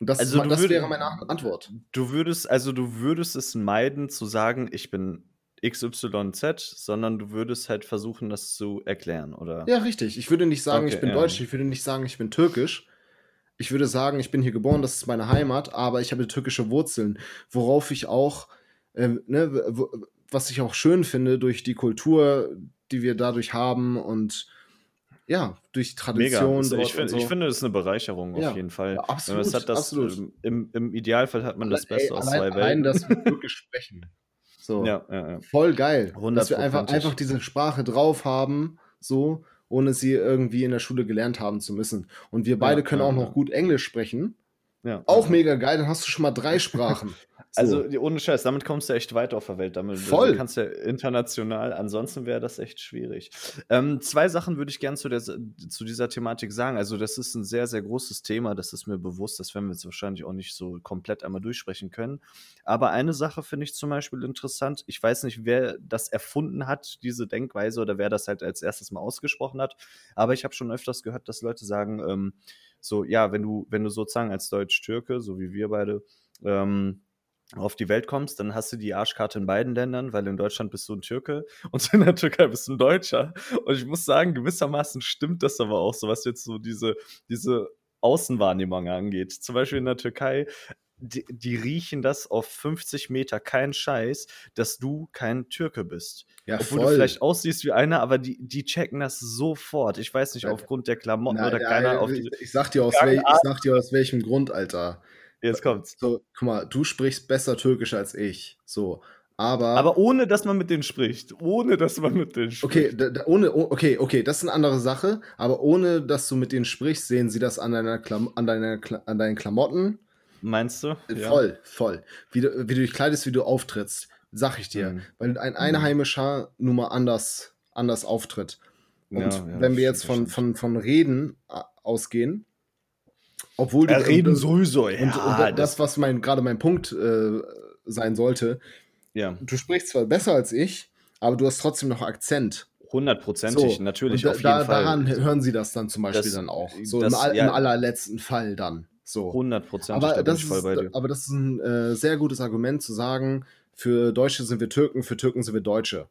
Und das, Also ist, das würd- wäre meine Antwort. Du würdest, also du würdest es meiden zu sagen, ich bin XYZ, sondern du würdest halt versuchen, das zu erklären, oder? Ja, richtig. Ich würde nicht sagen, Okay, ich bin ja. deutsch, ich würde nicht sagen, ich bin türkisch. Ich würde sagen, ich bin hier geboren, das ist meine Heimat, aber ich habe türkische Wurzeln, worauf ich auch, ähm, ne, was ich auch schön finde durch die Kultur, die wir dadurch haben und ja, durch. Tradition. Also ich, find, und so. ich finde, das ist eine Bereicherung Ja. auf jeden Fall. Ja, absolut, hat das, absolut. im, Im Idealfall hat man das Ey, Beste aus allein, zwei allein, Welten. dass wir türkisch sprechen. So. ja, ja. Voll geil. Dass wir einfach, einfach diese Sprache drauf haben, so, ohne sie irgendwie in der Schule gelernt haben zu müssen. Und wir beide können auch noch gut Englisch sprechen. ja. Auch mega geil, dann hast du schon mal drei Sprachen. So. Also ohne Scheiß, damit kommst du echt weit auf der Welt. Damit Voll. Du kannst ja international, ansonsten wäre das echt schwierig. Ähm, zwei Sachen würde ich gerne zu, der, zu dieser Thematik sagen. Also das ist ein sehr, sehr großes Thema, das ist mir bewusst, das werden wir jetzt wahrscheinlich auch nicht so komplett einmal durchsprechen können. Aber eine Sache finde ich zum Beispiel interessant. Ich weiß nicht, wer das erfunden hat, diese Denkweise, oder wer das halt als erstes mal ausgesprochen hat. Aber ich habe schon öfters gehört, dass Leute sagen, ähm, so, ja, wenn du, wenn du sozusagen als Deutsch-Türke, so wie wir beide, ähm, auf die Welt kommst, dann hast du die Arschkarte in beiden Ländern, weil in Deutschland bist du ein Türke und in der Türkei bist du ein Deutscher. Und ich muss sagen, gewissermaßen stimmt das aber auch, so was jetzt so diese, diese Außenwahrnehmung angeht. Zum Beispiel in der Türkei, die, die riechen das auf 50 Meter, kein Scheiß, dass du kein Türke bist. ja, Obwohl du vielleicht aussiehst wie einer, aber die, die checken das sofort. Ich weiß nicht, aufgrund der Klamotten Na, oder ja, keiner ja, auf ich, die. ich, sag dir aus Keine wel, ich sag dir aus welchem Grund, Alter. Jetzt kommt's. So, guck mal, du sprichst besser Türkisch als ich. So. Aber, Aber ohne, dass man mit denen spricht. Ohne, dass man mit denen spricht. okay, da, da, ohne, oh, okay, okay, das ist eine andere Sache, aber ohne dass du mit denen sprichst, sehen sie das an deiner Klam an deiner Kla an deinen Klamotten. Meinst du? Voll, voll. Wie du, wie du dich kleidest, wie du auftrittst, sag ich dir. Mhm. Weil ein Einheimischer nun mal anders, anders auftritt. Und Ja, ja, wenn wir jetzt von, von, von Reden äh, ausgehen, obwohl Ja, reden und, sowieso, und, ja. und da- das, was mein, gerade mein Punkt äh, sein sollte, ja, du sprichst zwar besser als ich, aber du hast trotzdem noch Akzent. hundertprozentig, So, natürlich, und da, auf jeden da, Fall. Daran hören sie das dann zum Beispiel Das- dann auch. So das- im, ja. im allerletzten Fall dann. So. Hundertprozentig, Aber da das, ist, bei dir. aber das ist ein äh, sehr gutes Argument zu sagen, für Deutsche sind wir Türken, für Türken sind wir Deutsche.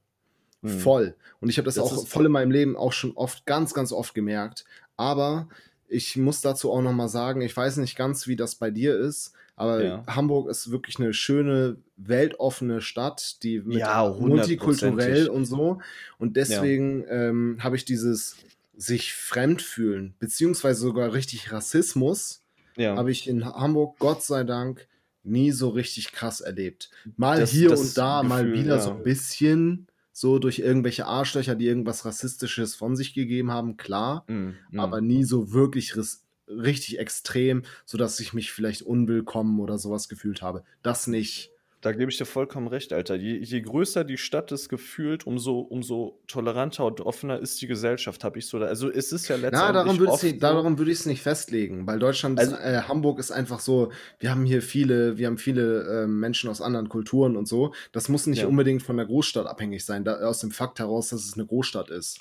Mhm. Voll. Und ich habe das, Das auch voll in meinem Leben auch schon oft, ganz, ganz oft gemerkt. Aber ich muss dazu auch noch mal sagen, ich weiß nicht ganz, wie das bei dir ist, aber Ja. Hamburg ist wirklich eine schöne, weltoffene Stadt, die mit Ja, multikulturell und so. Und deswegen ähm, habe ich dieses sich fremd fühlen, beziehungsweise sogar richtig Rassismus, Ja. habe ich in Hamburg, Gott sei Dank, nie so richtig krass erlebt. Mal Das- hier das und da, mal Gefühl, wieder ja. so ein bisschen, so durch irgendwelche Arschlöcher, die irgendwas Rassistisches von sich gegeben haben, klar, Mm, mm. aber nie so wirklich richtig extrem, sodass ich mich vielleicht unwillkommen oder sowas gefühlt habe. Das nicht. Da gebe ich dir vollkommen recht, Alter. Je, je größer die Stadt ist gefühlt, umso, umso toleranter und offener ist die Gesellschaft, habe ich so. Also es ist ja letztendlich Na, darum würde ich so- darum würde ich es nicht festlegen, weil Deutschland, ist, Also- äh, Hamburg ist einfach so, wir haben hier viele, wir haben viele ähm, Menschen aus anderen Kulturen und so. Das muss nicht Ja. unbedingt von der Großstadt abhängig sein, da, aus dem Fakt heraus, dass es eine Großstadt ist.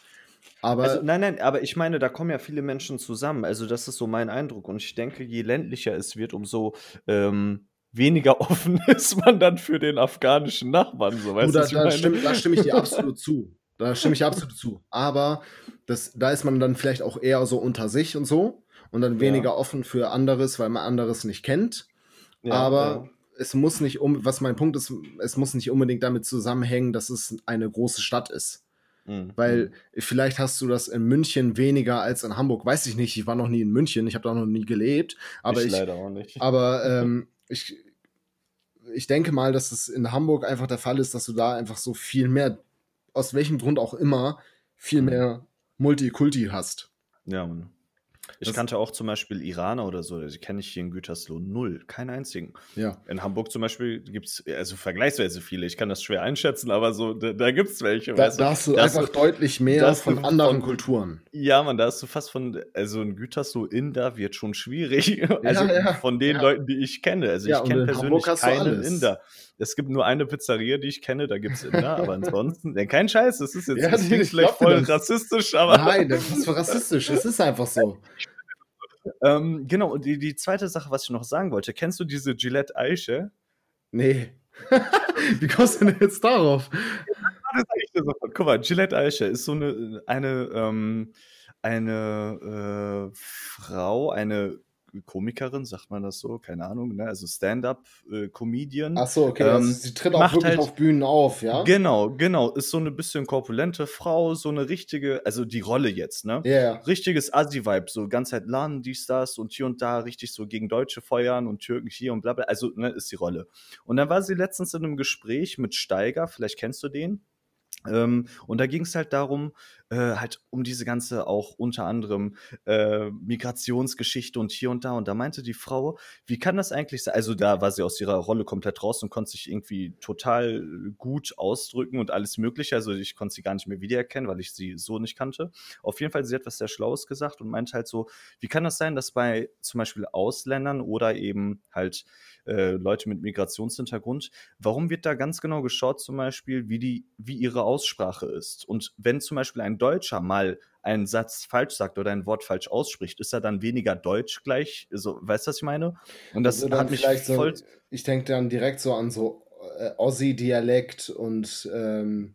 Aber Also, nein, nein, aber ich meine, da kommen ja viele Menschen zusammen. Also, das ist so mein Eindruck. Und ich denke, je ländlicher es wird, umso ähm, weniger offen ist man dann für den afghanischen Nachbarn. So, weißt du, da, da, stimme, da stimme ich dir absolut zu. Da stimme ich absolut zu. Aber das, da ist man dann vielleicht auch eher so unter sich und so und dann Ja. weniger offen für anderes, weil man anderes nicht kennt. Ja, aber es muss nicht um, was mein Punkt ist, es muss nicht unbedingt damit zusammenhängen, dass es eine große Stadt ist. ja. Mhm. Weil vielleicht hast du das in München weniger als in Hamburg. Weiß ich nicht, ich war noch nie in München, ich habe da noch nie gelebt. Aber ich, ich, leider auch nicht. aber ähm, ich, ich denke mal, dass es in Hamburg einfach der Fall ist, dass du da einfach so viel mehr, aus welchem Grund auch immer, viel Mhm. mehr Multikulti hast. Ja, Mann. Ich Das- kannte auch zum Beispiel Iraner oder so, die kenne ich hier in Gütersloh null, keinen einzigen. Ja. In Hamburg zum Beispiel gibt es, also vergleichsweise viele, ich kann das schwer einschätzen, aber so, da, da gibt es welche. Da, weißt du? da hast du Da hast einfach du- deutlich mehr von du anderen von- Kulturen. Ja, man, da hast du fast von, also in Gütersloh Inder wird schon schwierig. Also ja, von den. Leuten, die ich kenne. Also ich kenne persönlich keinen. Inder. Es gibt nur eine Pizzeria, die ich kenne, da gibt es Inder, aber ansonsten, ja, kein Scheiß, das ist jetzt Ja, das ich vielleicht voll das. rassistisch, aber. Nein, das ist für rassistisch. Es ist einfach so. Ähm, genau, und die, die zweite Sache, was ich noch sagen wollte, kennst du diese Gillette Eiche? Nee. Wie kommst du denn jetzt darauf? Das dir sofort. Guck mal, Gillette Eiche ist so eine, eine, ähm, eine äh, Frau, eine Komikerin, sagt man das so, keine Ahnung, ne? also Stand-up-Comedian. Ach so, okay. Ähm, also sie tritt auch wirklich halt- auf Bühnen auf, ja? Genau, genau, ist so eine bisschen korpulente Frau, so eine richtige, also die Rolle jetzt, ne? Ja, ja. Richtiges Assi-Vibe, so ganz halt Laden, dies, das und hier und da richtig so gegen Deutsche feuern und Türken hier und bla bla. Also, ne, ist die Rolle. Und dann war sie letztens in einem Gespräch mit Steiger, vielleicht kennst du den. Ähm, und da ging es halt darum, äh, halt um diese ganze auch unter anderem äh, Migrationsgeschichte und hier und da. Und da meinte die Frau, wie kann das eigentlich sein? Also da war sie aus ihrer Rolle komplett raus und konnte sich irgendwie total gut ausdrücken und alles Mögliche. Also ich konnte sie gar nicht mehr wiedererkennen, weil ich sie so nicht kannte. Auf jeden Fall, sie hat was sehr Schlaues gesagt und meinte halt so, wie kann das sein, dass bei zum Beispiel Ausländern oder eben halt äh, Leute mit Migrationshintergrund, warum wird da ganz genau geschaut, zum Beispiel, wie, die, wie ihre Aussprache ist? Und wenn zum Beispiel ein Deutscher mal einen Satz falsch sagt oder ein Wort falsch ausspricht, ist er dann weniger deutsch gleich? So, weißt du, was ich meine? Und das Also hat mich voll. So, ich denke dann direkt so an so äh, Aussie-Dialekt und ähm,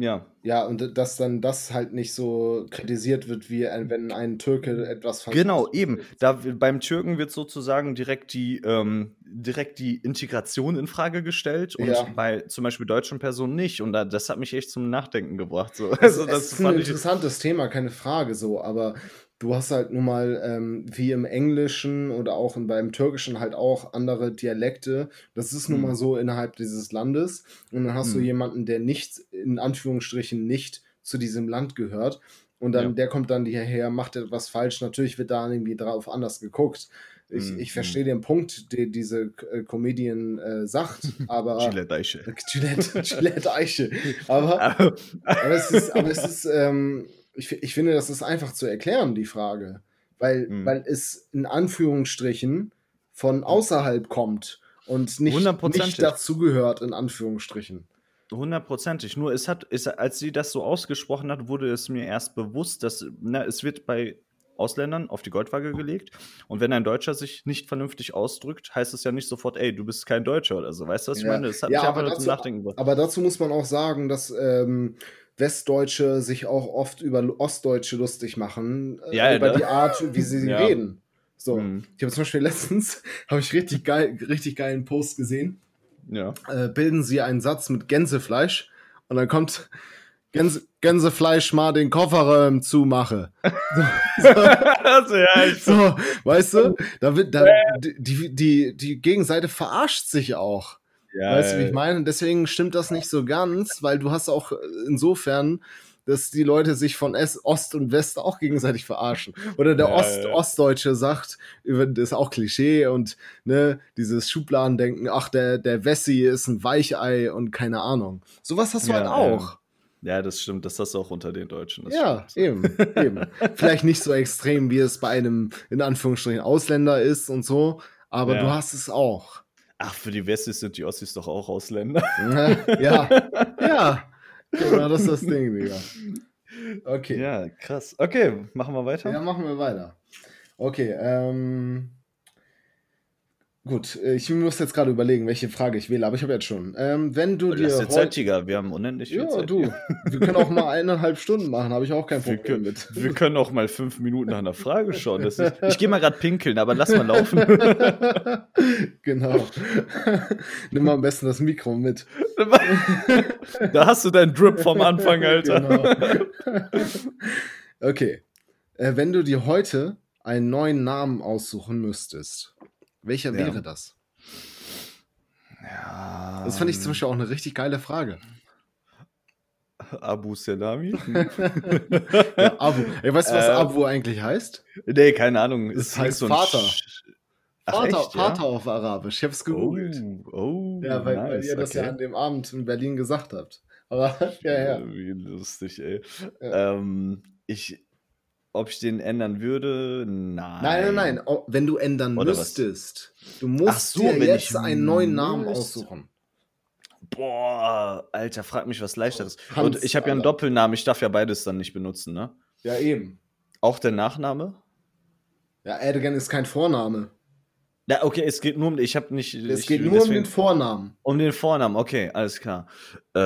Ja, ja, und dass dann das halt nicht so kritisiert wird, wie ein, wenn ein Türke etwas Genau, eben. Da, beim Türken wird sozusagen direkt die, ähm, direkt die Integration in Frage gestellt und Ja. bei zum Beispiel deutschen Personen nicht. Und da, das hat mich echt zum Nachdenken gebracht. So. Also, es das ist ein interessantes Thema, keine Frage so, aber du hast halt nun mal ähm, wie im Englischen oder auch in, beim Türkischen halt auch andere Dialekte. Das ist nun Hm. mal so innerhalb dieses Landes. Und dann hast du Hm. jemanden, der nicht, in Anführungsstrichen, nicht zu diesem Land gehört. Und dann, Ja. der kommt dann hierher, macht etwas falsch. Natürlich wird da irgendwie drauf anders geguckt. Ich, Hm, ich verstehe den Punkt, den diese äh, Comedian äh, sagt, aber. Gillette Eiche. Gillette, Gillette Eiche. Aber Aber- aber es ist, aber es ist ähm, ich, ich finde, das ist einfach zu erklären, die Frage. Weil, Mhm. weil es in Anführungsstrichen von außerhalb kommt und nicht, nicht dazugehört, in Anführungsstrichen. Hundertprozentig. Nur es hat, es, als sie das so ausgesprochen hat, wurde es mir erst bewusst, dass na, es wird bei Ausländern auf die Goldwaage gelegt. Und wenn ein Deutscher sich nicht vernünftig ausdrückt, heißt es ja nicht sofort, ey, du bist kein Deutscher oder so. Weißt du, was ich Ja. meine? Das hat Ja, mich aber einfach dazu- Nachdenken gebracht. Aber dazu muss man auch sagen, dass ähm, Westdeutsche sich auch oft über Ostdeutsche lustig machen, äh, Ja, über ne? die Art, wie sie Ja. reden. So, Mhm. ich habe zum Beispiel letztens habe ich richtig geil, richtig geilen Post gesehen. Ja. Äh, bilden Sie einen Satz mit Gänsefleisch und dann kommt Gänse, Gänsefleisch mal den Kofferraum zumache. also, ja, So, weißt du, da wird, da, die, die, die Gegenseite verarscht sich auch. Ja, Weißt du, wie ich meine? Und Deswegen stimmt das nicht so ganz, weil du hast auch insofern, dass die Leute sich von Ost und West auch gegenseitig verarschen. Oder der Ja, Ost ja. Ostdeutsche sagt, das ist auch Klischee und ne, dieses Schubladendenken, ach, der, der Wessi ist ein Weichei und keine Ahnung. Sowas hast du Ja, halt auch. Ja, das stimmt. Das hast du auch unter den Deutschen. Ja, stimmt. eben, eben. Vielleicht nicht so extrem, wie es bei einem, in Anführungsstrichen, Ausländer ist und so, aber du hast es auch. Ach, für die Wessis sind die Ossis doch auch Ausländer. ja, ja. Genau, das ist das Ding, Digga. Okay. Ja, krass. Okay, machen wir weiter. Ja, machen wir weiter. Okay, ähm. Gut, äh, ich muss jetzt gerade überlegen, welche Frage ich wähle, aber ich habe jetzt schon. Ähm, wenn du dir. Heu- Zeit. Wir haben unendlich viel ja, Zeit. du. Wir können auch mal eineinhalb Stunden machen, habe ich auch kein Wir Problem können, mit. wir können auch mal fünf Minuten nach einer Frage schauen. Das ist, ich gehe mal gerade pinkeln, aber lass mal laufen. genau. Nimm mal am besten das Mikro mit. da hast du deinen Drip vom Anfang, Alter. Genau. okay. Äh, wenn du dir heute einen neuen Namen aussuchen müsstest, welcher Ja. wäre das? Ja, Das fand ich zum Beispiel auch eine richtig geile Frage. Abu Selami? Ja, Abu. Ey, weißt du, was Äh, Abu eigentlich heißt? nee, keine Ahnung. Das Ist heißt so ein Vater. Sch- Ach, Vater, echt, ja? Vater auf Arabisch. Ich habe es gegoogelt. Oh, oh ja, weil, weil nice, ihr das ja okay. an dem Abend in Berlin gesagt habt. Aber ja, ja. Äh, Wie lustig, ey. Ja. Ähm, ich, ob ich den ändern würde? Nein. Nein, nein, nein. Oh, Wenn du ändern Oder was? müsstest, du musst so, dir jetzt einen neuen Namen aussuchen. Boah, Alter, frag mich was leichteres. Hans, Und ich habe ja einen Alter. Doppelnamen, ich darf ja beides dann nicht benutzen, ne? Ja, eben. Auch der Nachname? Ja, Erdogan ist kein Vorname. Ja, okay, es geht nur um, ich habe nicht. Es ich, geht nur um deswegen- den Vornamen. um den Vornamen, okay, alles klar. Äh,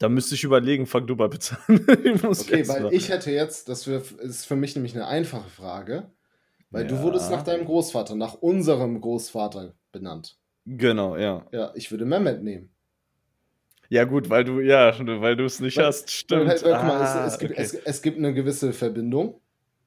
da müsste ich überlegen, fang du mal bitte an. Okay, weil noch- ich hätte jetzt, das ist für mich nämlich eine einfache Frage, weil du Ja. wurdest nach deinem Großvater, nach unserem Großvater benannt. Genau, ja. Ja, ich würde Mehmet nehmen. Ja, gut, weil du, ja, weil du es nicht Weil- hast, stimmt. Weil, weil, guck mal, Ah, es, es, gibt, okay. es, es gibt eine gewisse Verbindung.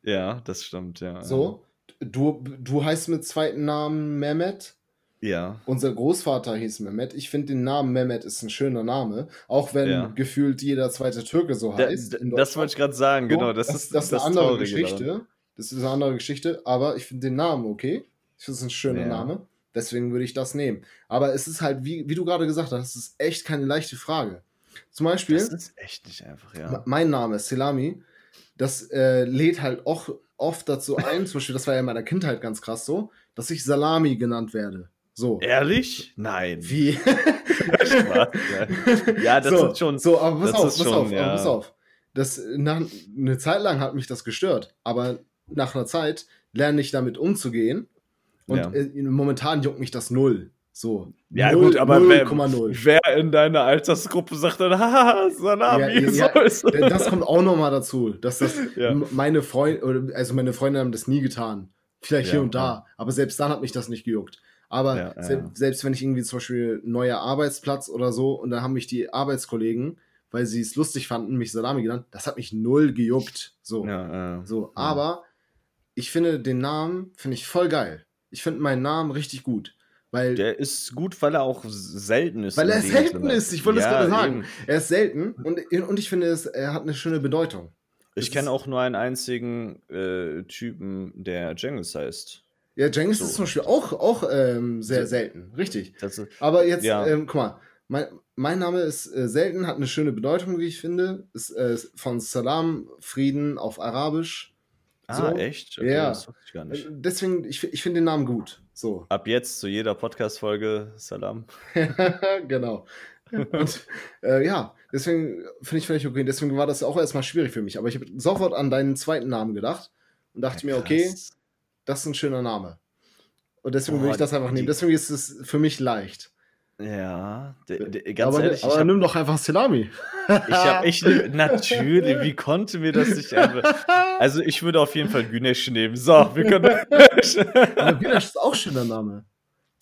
ja, das stimmt, ja. So, du, du heißt mit zweiten Namen Mehmet. Ja. Unser Großvater hieß Mehmet. Ich finde den Namen Mehmet ist ein schöner Name, auch wenn Ja. gefühlt jeder zweite Türke so Da, heißt. da, in das wollte ich gerade sagen, So, genau. Das, ist das ist eine das andere Geschichte. daran. Das ist eine andere Geschichte, aber ich finde den Namen okay. Ich finde es ein schöner Ja. Name. Deswegen würde ich das nehmen. Aber es ist halt, wie, wie du gerade gesagt hast, es ist echt keine leichte Frage. Zum Beispiel, Das ist echt nicht einfach, ja. mein Name ist Selami. Das äh, lädt halt auch oft dazu ein, zum Beispiel, das war ja in meiner Kindheit ganz krass so, dass ich Salami genannt werde. So. Ehrlich? Nein. Wie? Ja. Das so, ist schon. So, aber pass auf, pass schon, auf, ja. pass auf. Das, nach, eine Zeit lang hat mich das gestört, aber nach einer Zeit lerne ich damit umzugehen und Ja. äh, momentan juckt mich das null. So. Ja, Null- gut, aber wer, 0,0. wer in deiner Altersgruppe sagt dann, haha, Salami, Ja, ja, so Das kommt auch nochmal dazu, dass das Ja. meine Freunde, also meine Freunde haben das nie getan. Vielleicht hier und da, aber selbst dann hat mich das nicht gejuckt. Aber Ja, se ja. selbst wenn ich irgendwie zum Beispiel neuer Arbeitsplatz oder so und da haben mich die Arbeitskollegen, weil sie es lustig fanden, mich Salami genannt, das hat mich null gejuckt. So. Ja. So, aber ich finde den Namen, finde ich voll geil. Ich finde meinen Namen richtig gut. Weil Der ist gut, weil er auch selten ist. Weil er selten ist, ich wollte es gerade sagen. eben. er ist selten und, und ich finde, es, er hat eine schöne Bedeutung. Ich kenne auch nur einen einzigen äh, Typen, der Jengis heißt. Ja, Jengis So. ist zum Beispiel auch, auch ähm, sehr selten, richtig. Ist, Aber jetzt, Ja. ähm, guck mal, mein, mein Name ist äh, selten, hat eine schöne Bedeutung, wie ich finde. Ist äh, von Salam, Frieden auf Arabisch. ah, So. echt? Ja. Das ich gar Äh, nicht. Deswegen, ich, ich finde den Namen gut. So. Ab jetzt zu jeder Podcast-Folge Salam. genau. Und äh, ja, deswegen finde ich völlig okay. Deswegen war das auch erstmal schwierig für mich. Aber ich habe sofort an deinen zweiten Namen gedacht und dachte mir, okay. Das ist ein schöner Name. Und deswegen Boah, will ich das einfach die- nehmen. Deswegen ist es für mich leicht. Ja, de, de, ganz aber, ehrlich. Aber hab, nimm doch einfach Salami. Ich habe echt. Natürlich, wie konnte mir das nicht einfach. Also, ich würde auf jeden Fall Güneş nehmen. So, wir können. aber Güneş ist auch ein schöner Name.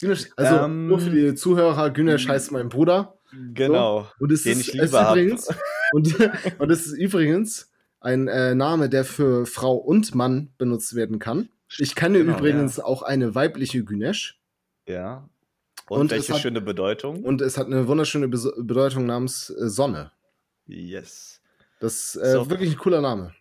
Güneş, also, ähm, nur für die Zuhörer: Güneş heißt mein Bruder. Genau. So. Und es den ist, ich lieber übrigens, und, und es ist übrigens ein äh, Name, der für Frau und Mann benutzt werden kann. Ich kenne genau, übrigens ja. auch eine weibliche Güneş. Ja. Und, und welche hat, schöne Bedeutung? Und es hat eine wunderschöne Be Bedeutung namens äh, Sonne. Yes. Das ist äh, so. wirklich ein cooler Name.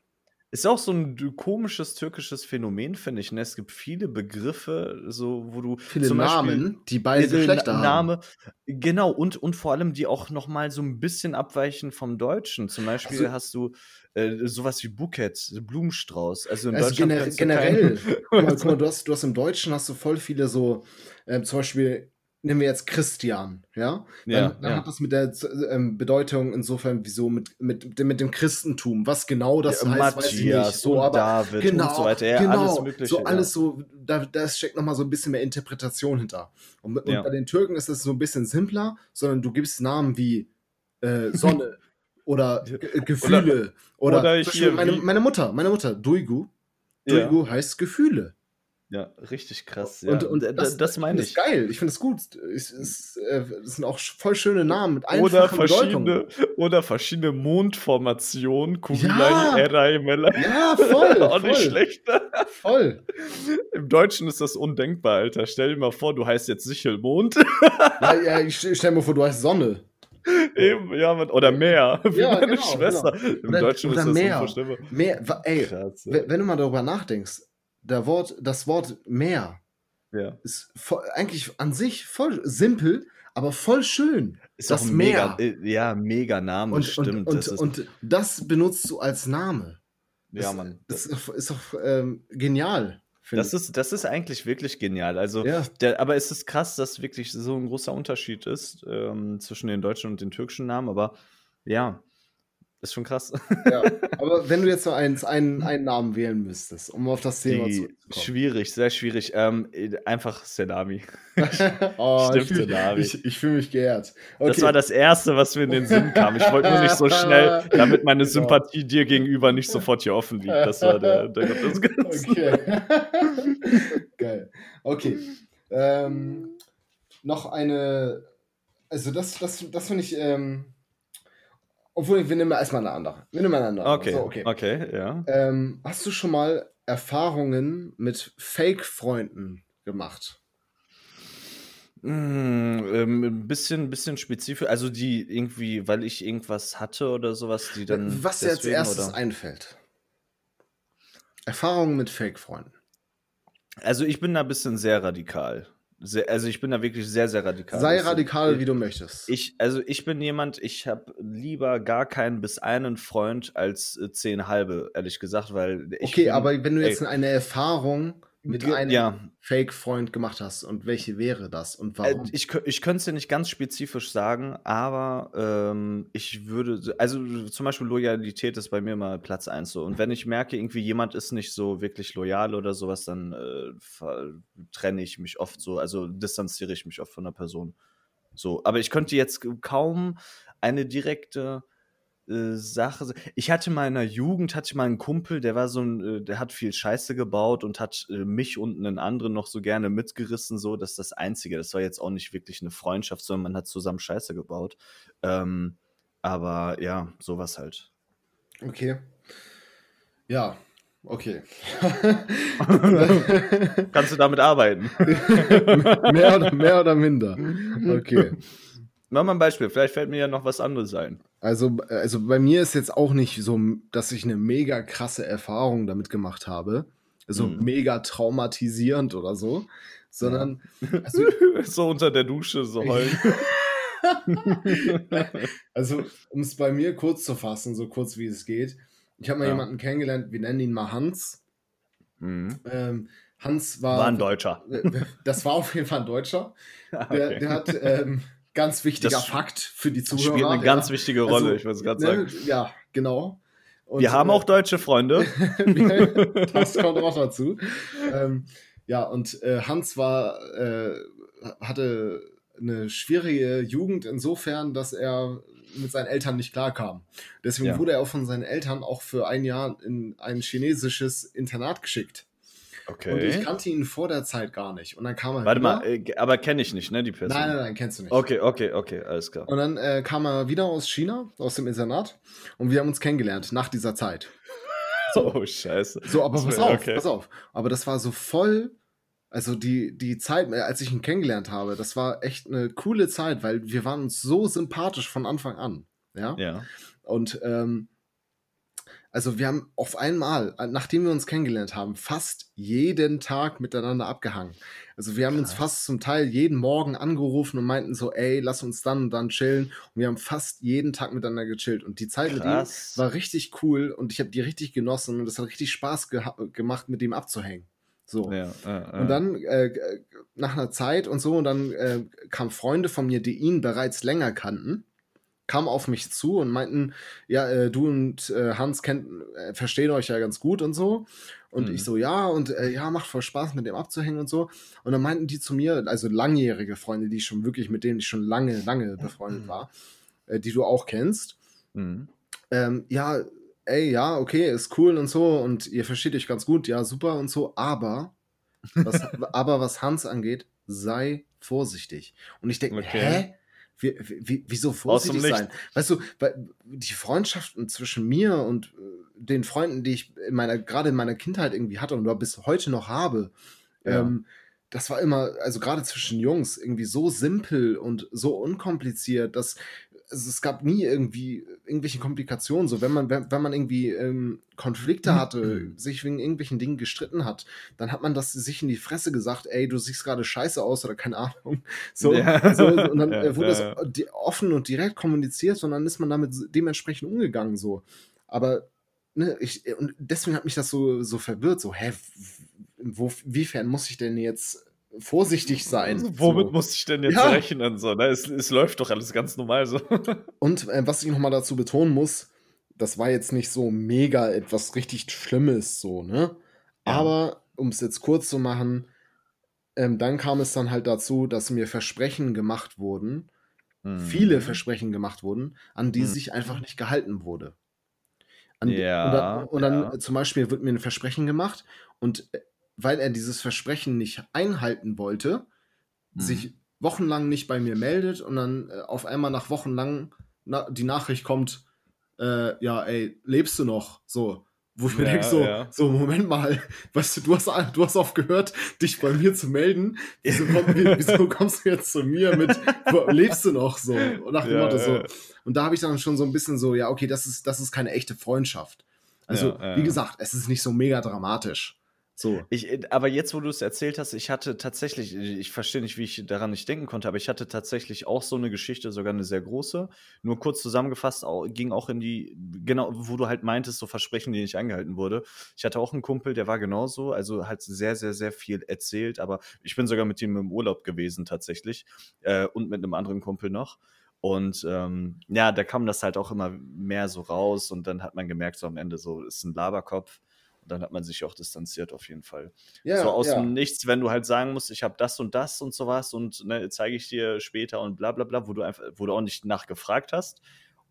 Ist auch so ein komisches türkisches Phänomen, finde ich. Ne? Es gibt viele Begriffe, so wo du viele zum Namen, Beispiel, die beide Geschlechter Name, haben. Genau und und vor allem die auch noch mal so ein bisschen abweichen vom Deutschen. Zum Beispiel also, hast du äh, sowas wie Bouquet, Blumenstrauß. Also also gener generell. guck mal, guck mal, du hast du hast im Deutschen hast du voll viele so äh, zum Beispiel nehmen wir jetzt Christian, ja? Dann, ja, dann ja. hat das mit der ähm, Bedeutung insofern, wieso mit, mit, mit dem Christentum, was genau das ja, heißt, Matthias weiß ich nicht. So, aber David genau, und so weiter. Ja, genau, alles Mögliche. So alles so, da, da steckt nochmal so ein bisschen mehr Interpretation hinter. Und, und bei den Türken ist es so ein bisschen simpler, sondern du gibst Namen wie äh, Sonne oder Gefühle. Oder, oder, oder meine, meine Mutter, meine Mutter, Duigu. Duigu heißt Gefühle. Ja, richtig krass. Ja. Und, und das, das meine ich. Das ist geil. Ich finde es gut. Es, es, äh, es, sind auch voll schöne Namen mit oder verschiedene Oder verschiedene Mondformationen. Kubilai, ja. Eray, Melai. Ja, voll. auch nicht schlecht. voll. Im Deutschen ist das undenkbar, Alter. Stell dir mal vor, du heißt jetzt Sichelmond. ja, ja, ich stell mir vor, du heißt Sonne. Eben, ja, oder Meer, wie ja, meine genau, Schwester. Genau. Im oder, Deutschen oder ist das Meer. unvorstellbar. Meer, ey, Krass, wenn du mal darüber nachdenkst, der Wort, das Wort Meer ja. ist voll, eigentlich an sich voll simpel, aber voll schön. Ist das Meer. Mega, ja, mega Name, und, stimmt. Und, und, das und, das benutzt du als Name. Ja, das, Mann. Das ist, ist doch ähm, genial. Das ist, das ist eigentlich wirklich genial. Also, ja. der, aber es ist krass, dass wirklich so ein großer Unterschied ist ähm, zwischen den deutschen und den türkischen Namen. Aber ja, ist schon krass. Ja, aber wenn du jetzt noch eins, einen, einen Namen wählen müsstest, um auf das Thema zu kommen. Schwierig, sehr schwierig. Ähm, einfach Selami. oh, Stimmt, ich fühl, Ich, ich fühle mich geehrt. Okay. Das war das Erste, was mir in den Sinn kam. Ich wollte nur nicht so schnell, damit meine genau. Sympathie dir gegenüber nicht sofort hier offen liegt. Das war der, der Grund des Okay. Geil. Okay. Ähm, noch eine. Also, das, das, das finde ich. Ähm, obwohl, wir nehmen erstmal eine andere. Wir nehmen eine andere. Okay, so, okay. okay, ja. Ähm, hast du schon mal Erfahrungen mit Fake-Freunden gemacht? Mm, ähm, ein bisschen, bisschen spezifisch, also die irgendwie, weil ich irgendwas hatte oder sowas, die dann. Was dir als erstes oder? einfällt? Erfahrungen mit Fake-Freunden. Also ich bin da ein bisschen sehr radikal. Sehr, also ich bin da wirklich sehr, sehr radikal. Sei radikal, wie du möchtest. Ich, also ich bin jemand, ich habe lieber gar keinen bis einen Freund als äh, zehn halbe, ehrlich gesagt, weil Okay, bin, aber wenn du jetzt ey, eine Erfahrung mit einem ja. Fake-Freund gemacht hast und welche wäre das und äh, warum? ich, ich könnte es dir nicht ganz spezifisch sagen, aber ähm, ich würde, also zum Beispiel Loyalität ist bei mir mal Platz eins so. Und wenn ich merke, irgendwie jemand ist nicht so wirklich loyal oder sowas, dann äh, trenne ich mich oft so, also distanziere ich mich oft von der Person. So, aber ich könnte jetzt kaum eine direkte äh, Sache. Ich hatte mal in der Jugend, hatte ich mal einen Kumpel, der war so ein, äh, der hat viel Scheiße gebaut und hat äh, mich und einen anderen noch so gerne mitgerissen, so, dass das Einzige, das war jetzt auch nicht wirklich eine Freundschaft, sondern man hat zusammen Scheiße gebaut. Ähm, aber ja, sowas halt. Okay. Ja, okay. Kannst du damit arbeiten? mehr, oder, mehr oder minder. Okay. Mach mal ein Beispiel, vielleicht fällt mir ja noch was anderes ein. Also, also bei mir ist jetzt auch nicht so, dass ich eine mega krasse Erfahrung damit gemacht habe. So also mhm. mega traumatisierend oder so. Sondern. Ja. Also, so unter der Dusche, so heulen. also, um es bei mir kurz zu fassen, so kurz wie es geht. Ich habe mal ja. jemanden kennengelernt, wir nennen ihn mal Hans. Mhm. Ähm, Hans war. War ein Deutscher. Das war auf jeden Fall ein Deutscher. okay. der, der hat. Ähm, ganz wichtiger das Fakt für die Zuhörer. Spielt eine ganz wichtige Rolle, also, ich würde es gerade ne, sagen. Ja, genau. Und, wir haben äh, auch deutsche Freunde. das kommt auch dazu. Ähm, ja, und äh, Hans war, äh, hatte eine schwierige Jugend insofern, dass er mit seinen Eltern nicht klarkam. Deswegen Ja. wurde er auch von seinen Eltern auch für ein Jahr in ein chinesisches Internat geschickt. Und ich Okay. kannte ihn vor der Zeit gar nicht. Und dann kam er Warte wieder. mal, äh, aber kenne ich nicht, ne, die Person? nein, nein, nein, kennst du nicht. Okay, okay, okay, alles klar. Und dann äh, kam er wieder aus China, aus dem Internat. Und wir haben uns kennengelernt nach dieser Zeit. Oh, scheiße. So, aber pass auf, okay. pass auf. Aber das war so voll, also die, die Zeit, äh, als ich ihn kennengelernt habe, das war echt eine coole Zeit, weil wir waren uns so sympathisch von Anfang an. Ja. Ja. Und ähm, also wir haben auf einmal, äh, nachdem wir uns kennengelernt haben, fast jeden Tag miteinander abgehangen. Also wir haben uns Krass. fast zum Teil jeden Morgen angerufen und meinten so, ey, lass uns dann und dann chillen. Und wir haben fast jeden Tag miteinander gechillt. Und die Zeit mit ihm Krass. war richtig cool und ich habe die richtig genossen und es hat richtig Spaß geha- gemacht, mit ihm abzuhängen. So. Ja, äh, äh. Und dann äh, äh, nach einer Zeit und so, und dann äh, kamen Freunde von mir, die ihn bereits länger kannten, kamen auf mich zu und meinten, ja, äh, du und äh, Hans kennt, äh, verstehen euch ja ganz gut und so. Und Mhm. ich so, ja, und äh, ja, macht voll Spaß, mit dem abzuhängen und so. Und dann meinten die zu mir, also langjährige Freunde, die ich schon wirklich, mit denen ich schon lange, lange befreundet war, äh, die du auch kennst, Mhm. ähm, ja, ey, ja, okay, ist cool und so und ihr versteht euch ganz gut, ja, super und so, aber was, aber was Hans angeht, sei vorsichtig. Und ich denke, Okay. hä? Wie, wie, wieso vorsichtig sein? Weißt du, die Freundschaften zwischen mir und äh, den Freunden, die ich in meiner, gerade in meiner Kindheit irgendwie hatte und bis heute noch habe, Ja. ähm, das war immer, also gerade zwischen Jungs, irgendwie so simpel und so unkompliziert, dass also es gab nie irgendwie irgendwelche Komplikationen. So, wenn man, wenn, wenn man irgendwie ähm, Konflikte hatte, sich wegen irgendwelchen Dingen gestritten hat, dann hat man das sich in die Fresse gesagt, ey, du siehst gerade scheiße aus oder keine Ahnung. So, Ja. so und dann Ja, äh, wurde ja, das offen und direkt kommuniziert und dann ist man damit dementsprechend umgegangen. So. Aber ne, ich, und deswegen hat mich das so, so verwirrt. So, hä, wo, wiefern muss ich denn jetzt vorsichtig sein? Womit so. muss ich denn jetzt Ja. rechnen? So, ne? es, es läuft doch alles ganz normal so. Und äh, was ich nochmal dazu betonen muss, das war jetzt nicht so mega etwas richtig Schlimmes, so, ne? Ja. Aber, um es jetzt kurz zu machen, ähm, dann kam es dann halt dazu, dass mir Versprechen gemacht wurden, viele Mhm. Versprechen gemacht wurden, an die Mhm. sich einfach nicht gehalten wurde. An Ja, und dann, und dann ja. zum Beispiel wird mir ein Versprechen gemacht und äh, weil er dieses Versprechen nicht einhalten wollte, Mhm. sich wochenlang nicht bei mir meldet und dann äh, auf einmal nach Wochen lang na, die Nachricht kommt, äh, ja, ey, lebst du noch? So, wo ich mir Ja, denke, so, ja. so, Moment mal, weißt du, du hast, du hast aufgehört, dich bei mir zu melden. Wieso, komm, wie, wieso kommst du jetzt zu mir mit, lebst du noch? So, und nach dem Ja, Motto so. Und da habe ich dann schon so ein bisschen so, ja, okay, das ist, das ist keine echte Freundschaft. Also, wie gesagt, es ist nicht so mega dramatisch. So. Ich, äh, aber jetzt, wo du es erzählt hast, ich hatte tatsächlich, ich verstehe nicht, wie ich daran nicht denken konnte, aber ich hatte tatsächlich auch so eine Geschichte, sogar eine sehr große. Nur kurz zusammengefasst, ging auch in die, genau, wo du halt meintest, so Versprechen, die nicht eingehalten wurde. Ich hatte auch einen Kumpel, der war genauso, also halt sehr, sehr, sehr viel erzählt, aber ich bin sogar mit ihm im Urlaub gewesen tatsächlich äh, und mit einem anderen Kumpel noch. Und ähm, ja, da kam das halt auch immer mehr so raus und dann hat man gemerkt, so am Ende so ist ein Laberkopf. Dann hat man sich auch distanziert auf jeden Fall Ja, so aus ja. dem Nichts, wenn du halt sagen musst, ich habe das und das und sowas und ne, zeige ich dir später und bla bla bla, wo du einfach, wo du auch nicht nachgefragt hast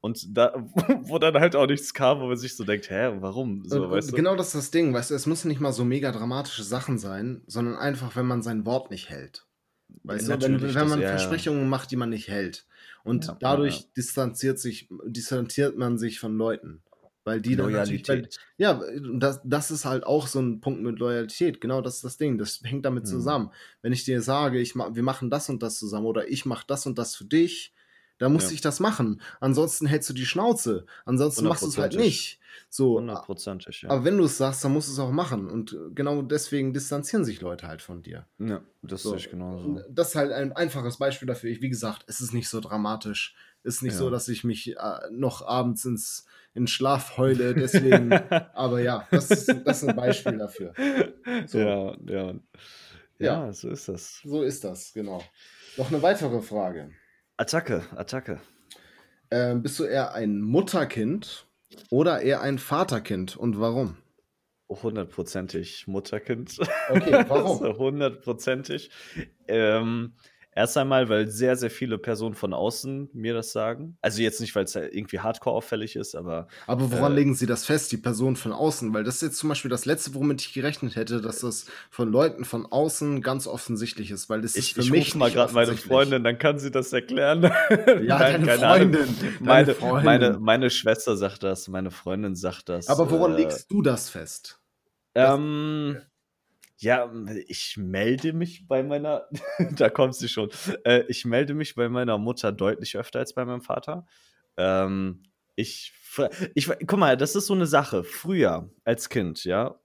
und da, wo dann halt auch nichts kam, wo man sich so denkt, hä, warum? So, weißt du? genau das ist das Ding, weißt du, es müssen nicht mal so mega dramatische Sachen sein, sondern einfach, wenn man sein Wort nicht hält. Weißt du, wenn, wenn das- man ja, ja. Versprechungen macht, die man nicht hält. Und Ja, dadurch ja, distanziert sich, distanziert man sich von Leuten. Weil die dann natürlich, weil, Loyalität. ja, das, das ist halt auch so ein Punkt mit Loyalität. Genau das ist das Ding. Das hängt damit Mhm. zusammen. Wenn ich dir sage, ich wir machen das und das zusammen oder ich mache das und das für dich, dann muss Ja. ich das machen. Ansonsten hältst du die Schnauze. Ansonsten machst du es halt nicht. So, Hundertprozentig, ja. aber wenn du es sagst, dann musst du es auch machen. Und genau deswegen distanzieren sich Leute halt von dir. ja, das So. sehe ich genauso. Das ist halt ein einfaches Beispiel dafür. Ich, wie gesagt, es ist nicht so dramatisch. Ist nicht Ja. so, dass ich mich äh, noch abends ins, in Schlaf heule. Deswegen, aber ja, das ist, das ist ein Beispiel dafür. So. Ja, ja. Ja. Ja, so ist das. So ist das, genau. Noch eine weitere Frage. Attacke, Attacke. Ähm, bist du eher ein Mutterkind oder eher ein Vaterkind und warum? Hundertprozentig Mutterkind. Okay, warum? Hundertprozentig. Ähm, Erst einmal, weil sehr, sehr viele Personen von außen mir das sagen. Also jetzt nicht, weil es irgendwie hardcore auffällig ist, aber. Aber woran äh, legen Sie das fest, die Personen von außen? Weil das ist jetzt zum Beispiel das Letzte, womit ich gerechnet hätte, dass das von Leuten von außen ganz offensichtlich ist, weil das ich, ist für ich mich mal gerade meine Freundin, dann kann sie das erklären. Ja, Nein, deine Freundin. Meine, deine Freundin. Meine, meine Schwester sagt das, meine Freundin sagt das. Aber woran äh, legst du das fest? Ähm. Ja, ich melde mich bei meiner, da kommt sie schon. Äh, ich melde mich bei meiner Mutter deutlich öfter als bei meinem Vater. Ähm, ich, ich, guck mal, das ist so eine Sache. Früher als Kind, ja,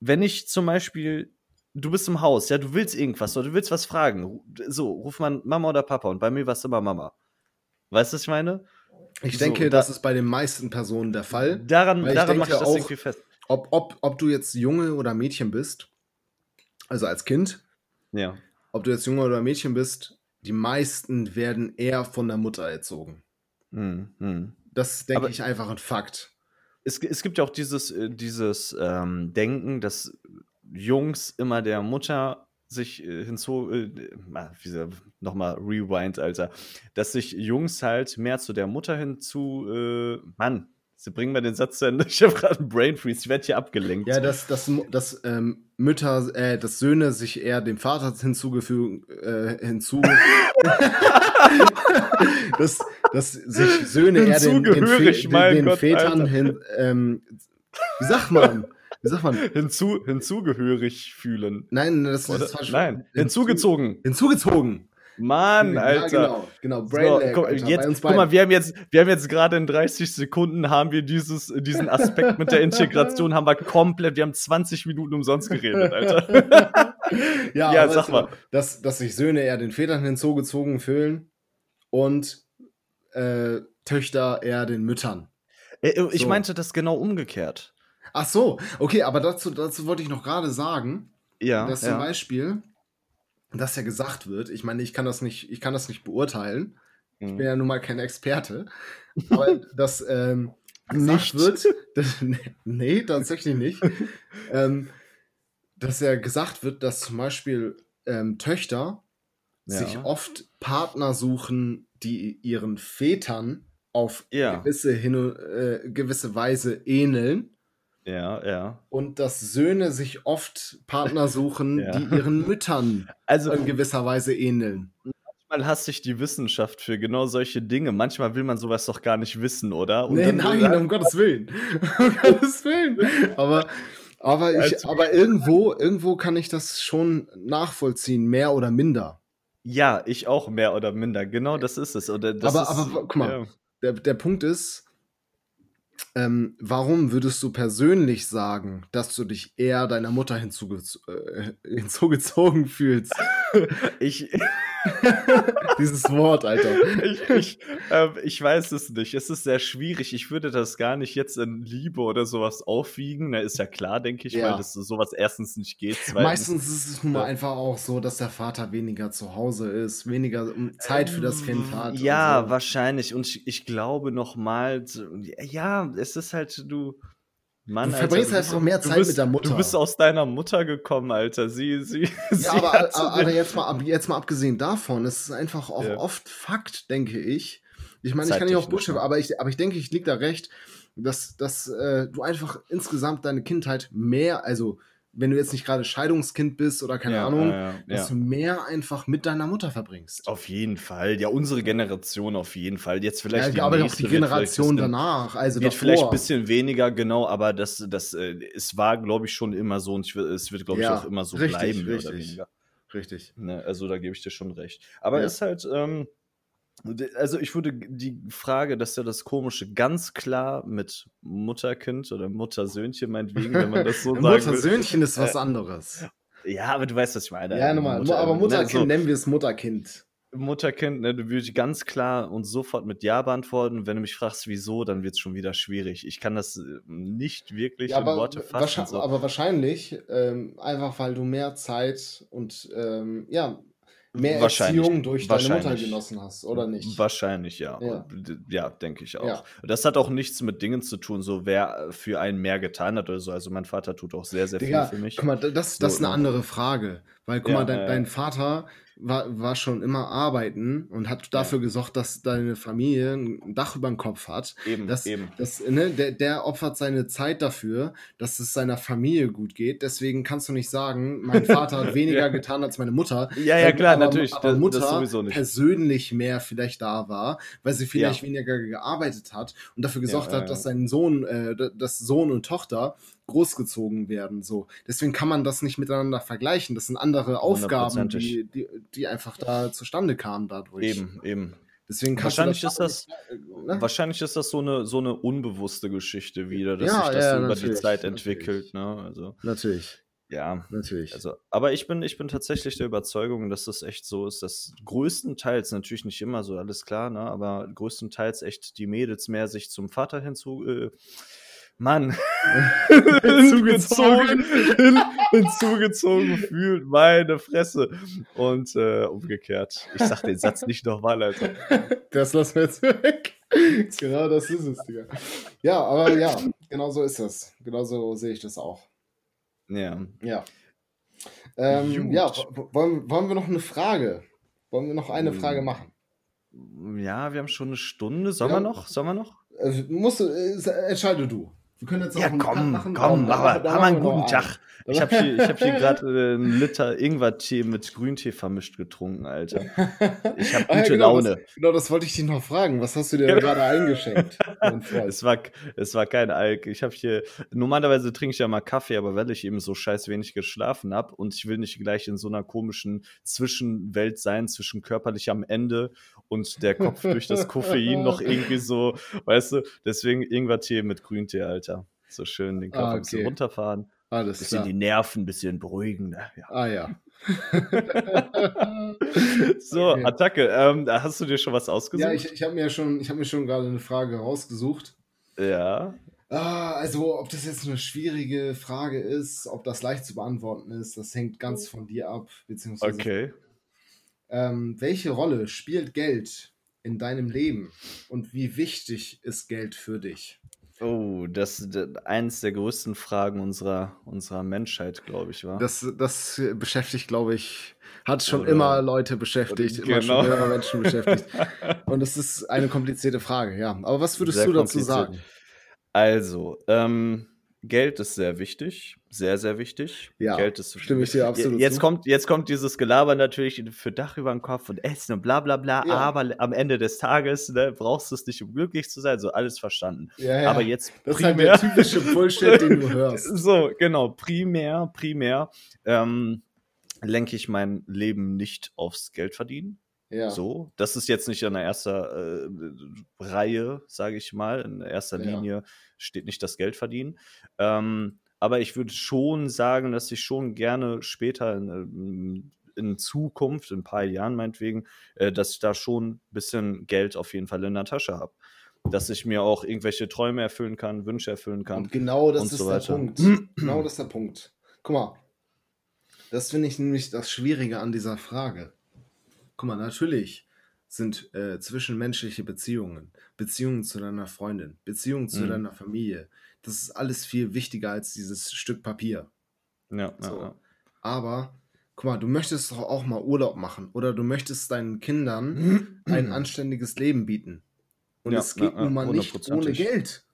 wenn ich zum Beispiel, du bist im Haus, ja, du willst irgendwas oder du willst was fragen, so, ruf man Mama oder Papa und bei mir war es immer Mama. Weißt du, was ich meine? Ich so, denke, da, das ist bei den meisten Personen der Fall. Daran, daran mache ich das auch, irgendwie fest. Ob, ob, ob du jetzt Junge oder Mädchen bist, also als Kind, ja. ob du jetzt Junge oder Mädchen bist, die meisten werden eher von der Mutter erzogen. Hm, hm. Das denke ich, einfach ein Fakt. Es, es gibt ja auch dieses, äh, dieses ähm, Denken, dass Jungs immer der Mutter sich äh, hinzu, äh, nochmal Rewind, Alter, dass sich Jungs halt mehr zu der Mutter hinzu, äh, Mann, Sie bringen mir den Satz zu Ende. Ich habe gerade einen Brain Freeze. Ich werde hier abgelenkt. Ja, dass, dass, dass ähm, Mütter, äh, dass Söhne sich eher dem Vater hinzugefügt, äh, hinzu. dass, dass sich Söhne eher den, den, den, den Gott, Vätern hin. Ähm, wie sagt man? Wie sagt man? Hinzu, hinzugehörig fühlen. Nein, das, das ist falsch. Nein, hinzugezogen. Hinzugezogen. Mann, Alter. Ja, genau, genau. Brain so, guck, jetzt, guck mal, wir haben jetzt, wir haben jetzt gerade in 30 Sekunden haben wir dieses, diesen Aspekt mit der Integration haben wir komplett, wir haben 20 Minuten umsonst geredet, Alter. ja, ja sag mal. Dass, dass sich Söhne eher den Vätern hinzugezogen fühlen und äh, Töchter eher den Müttern. Äh, ich so. meinte das genau umgekehrt. Ach so, okay, aber dazu, dazu wollte ich noch gerade sagen, ja, dass ja. zum Beispiel dass ja gesagt wird, ich meine, ich kann das nicht, ich kann das nicht beurteilen. Ich bin ja nun mal kein Experte. Aber dass ähm, gesagt wird, dass, nee, tatsächlich nicht, ähm, dass ja gesagt wird, dass zum Beispiel ähm, Töchter ja. sich oft Partner suchen, die ihren Vätern auf ja. gewisse, hin, äh, gewisse Weise ähneln. Ja, ja. Und dass Söhne sich oft Partner suchen, ja. die ihren Müttern also, in gewisser Weise ähneln. Manchmal hasse ich die Wissenschaft für genau solche Dinge. Manchmal will man sowas doch gar nicht wissen, oder? Und nee, nein, um Gottes Willen. um Gottes Willen. Aber, aber, ich, also, aber irgendwo, irgendwo kann ich das schon nachvollziehen, mehr oder minder. Ja, ich auch mehr oder minder. Genau das ist es. Oder das aber, ist, aber guck mal, ja. der, der Punkt ist, ähm, warum würdest du persönlich sagen, dass du dich eher deiner Mutter hinzuge äh, hinzugezogen fühlst? Ich. Dieses Wort, Alter. Ich, ich, äh, ich, weiß es nicht. Es ist sehr schwierig. Ich würde das gar nicht jetzt in Liebe oder sowas aufwiegen. Na, ist ja klar, denke ich, ja. weil das sowas erstens nicht geht. Zweitens, Meistens ist es nun mal einfach auch so, dass der Vater weniger zu Hause ist, weniger Zeit für das Kind hat. Ja, und so. wahrscheinlich. Und ich, ich glaube nochmal, ja, es ist halt, du Mann, du verbringst Alter, einfach mehr Zeit bist, mit der Mutter. Du bist aus deiner Mutter gekommen, Alter. Sie, sie. Ja, sie aber, aber jetzt, mal, jetzt mal abgesehen davon, es ist einfach auch ja. oft Fakt, denke ich. Ich meine, ich kann nicht auch Bullshit, aber ich, aber ich denke, ich liege da recht, dass, dass äh, du einfach insgesamt deine Kindheit mehr, also wenn du jetzt nicht gerade Scheidungskind bist oder keine ja, Ahnung, ja, ja, dass du mehr einfach mit deiner Mutter verbringst. Auf jeden Fall. Ja, unsere Generation auf jeden Fall. Jetzt vielleicht ja, aber auch die Generation danach. Also wird vielleicht ein bisschen weniger, genau, aber das, das, äh, es war, glaube ich, schon immer so und ich, es wird, glaube ich, auch immer so richtig, bleiben. Richtig. Richtig. Ne, also da gebe ich dir schon recht. Aber es ist halt, ähm, also ich würde die Frage, das ist ja das Komische, ganz klar mit Mutterkind oder Muttersöhnchen meinetwegen, wenn man das so sagt. Muttersöhnchen ist was äh, anderes. Ja, aber du weißt, was ich meine. Ja, nochmal. Mutter, aber Mutterkind ne, so, nennen wir es Mutterkind. Mutterkind, ne, würde ich ganz klar und sofort mit Ja beantworten. Wenn du mich fragst, wieso, dann wird es schon wieder schwierig. Ich kann das äh, nicht wirklich ja, in Worte fassen. So. Aber wahrscheinlich, ähm, einfach weil du mehr Zeit und ähm, ja, mehr Erziehung durch deine Mutter genossen hast, oder nicht? Wahrscheinlich, ja. Ja, ja denke ich auch. Ja. Das hat auch nichts mit Dingen zu tun, so wer für einen mehr getan hat oder so. Also mein Vater tut auch sehr, sehr Digga, viel für mich. Guck mal, das, das so, ist eine andere Frage. Weil, guck ja, mal, dein, dein, Vater war, war schon immer arbeiten und hat dafür gesorgt, dass deine Familie ein Dach über dem Kopf hat. Eben, Das, eben. das, ne, der, der opfert seine Zeit dafür, dass es seiner Familie gut geht. Deswegen kannst du nicht sagen, mein Vater hat weniger Ja. getan als meine Mutter. Ja, ja, klar, aber, natürlich. Aber das, das Mutter sowieso nicht. persönlich mehr vielleicht da war, weil sie vielleicht Ja. weniger gearbeitet hat und dafür gesorgt Ja, hat, ja, dass ja. sein Sohn, äh, dass Sohn und Tochter großgezogen werden. So, deswegen kann man das nicht miteinander vergleichen. Das sind andere Aufgaben, die, die, die einfach da zustande kamen dadurch. Eben, eben. Deswegen Wahrscheinlich du ist das- ne? Wahrscheinlich ist das so eine, so eine unbewusste Geschichte wieder, dass Ja, sich das ja, so über die natürlich, Zeit natürlich. entwickelt. Ne? Also, Natürlich, ja. natürlich. Also, aber ich bin, ich bin tatsächlich der Überzeugung, dass das echt so ist, dass größtenteils, natürlich nicht immer so, alles klar, ne, aber größtenteils echt die Mädels mehr sich zum Vater hinzu, äh, Mann, Hinzugezogen. hin, hinzugezogen fühlt, meine Fresse. Und äh, umgekehrt. Ich sag den Satz nicht nochmal, Alter. Das lassen wir jetzt weg. genau das ist es, Digga. Ja, aber ja, genau so ist das. Genau so sehe ich das auch. Ja. Ja. Ähm, ja, wollen, wollen wir noch eine Frage? Wollen wir noch eine Hm. Frage machen? Ja, wir haben schon eine Stunde. Sollen Ja. wir noch? Sollen wir noch? Äh, musst du, äh, entscheide du. Wir können jetzt auch Ja, einen Cut komm, machen. komm, aber dann haben wir einen guten. Tag. Ich habe hier, ich hab hier gerade äh, einen Liter Ingwertee mit Grüntee vermischt getrunken, Alter. Ich habe Ah, ja, gute genau, Laune. Das, genau, das wollte ich dich noch fragen. Was hast du dir Ja. gerade eingeschenkt? Es war, es war kein Alk. Ich habe hier, normalerweise trinke ich ja mal Kaffee, aber weil ich eben so scheiß wenig geschlafen habe und ich will nicht gleich in so einer komischen Zwischenwelt sein, zwischen körperlich am Ende und der Kopf durch das Koffein noch irgendwie so, weißt du, deswegen Ingwertee mit Grüntee, Alter. So schön den Körper Ah, ein bisschen okay. runterfahren, Alles bisschen klar. die Nerven ein bisschen beruhigen. Ne? Ja. Ah ja. So, Okay. Attacke. Ähm, hast du dir schon was ausgesucht? Ja, ich, ich habe mir schon, ich habe mir schon gerade eine Frage rausgesucht. ja. Ah, also ob das jetzt eine schwierige Frage ist, ob das leicht zu beantworten ist, das hängt ganz von dir ab, beziehungsweise Okay. ähm, welche Rolle spielt Geld in deinem Leben und wie wichtig ist Geld für dich? Oh, das ist eins der größten Fragen unserer, unserer Menschheit, glaube ich, war. Das, das beschäftigt, glaube ich, hat schon Oder- immer Leute beschäftigt, immer Genau. schon immer Menschen beschäftigt. Und es ist eine komplizierte Frage, ja. Aber was würdest Sehr du dazu sagen? Also, ähm, Geld ist sehr wichtig, sehr, sehr wichtig. Ja, Geld ist stimme ich dir absolut Jetzt zu. kommt, jetzt kommt dieses Gelaber natürlich für Dach über den Kopf und Essen und bla bla bla, Ja. aber am Ende des Tages ne, brauchst du es nicht, um glücklich zu sein, so alles verstanden. Ja, ja. Aber jetzt das ist halt der primär, typische Bullshit, den du hörst. so, genau, primär, primär ähm, lenke ich mein Leben nicht aufs Geld verdienen. Ja. So, das ist jetzt nicht an der ersten äh, Reihe, sage ich mal. In erster Ja. Linie steht nicht das Geld verdienen. Ähm, aber ich würde schon sagen, dass ich schon gerne später in, ähm, in Zukunft, in ein paar Jahren meinetwegen, äh, dass ich da schon ein bisschen Geld auf jeden Fall in der Tasche habe. Dass ich mir auch irgendwelche Träume erfüllen kann, Wünsche erfüllen kann. Und genau das und ist so der. Punkt. genau das ist der Punkt. Guck mal, das finde ich nämlich das Schwierige an dieser Frage. Guck mal, natürlich sind äh, zwischenmenschliche Beziehungen, Beziehungen zu deiner Freundin, Beziehungen zu Mhm. deiner Familie, das ist alles viel wichtiger als dieses Stück Papier. Ja, So. ja, ja. Aber, guck mal, du möchtest doch auch mal Urlaub machen oder du möchtest deinen Kindern ein anständiges Leben bieten. Und Ja, es geht ja, nun mal nicht ohne. Geld.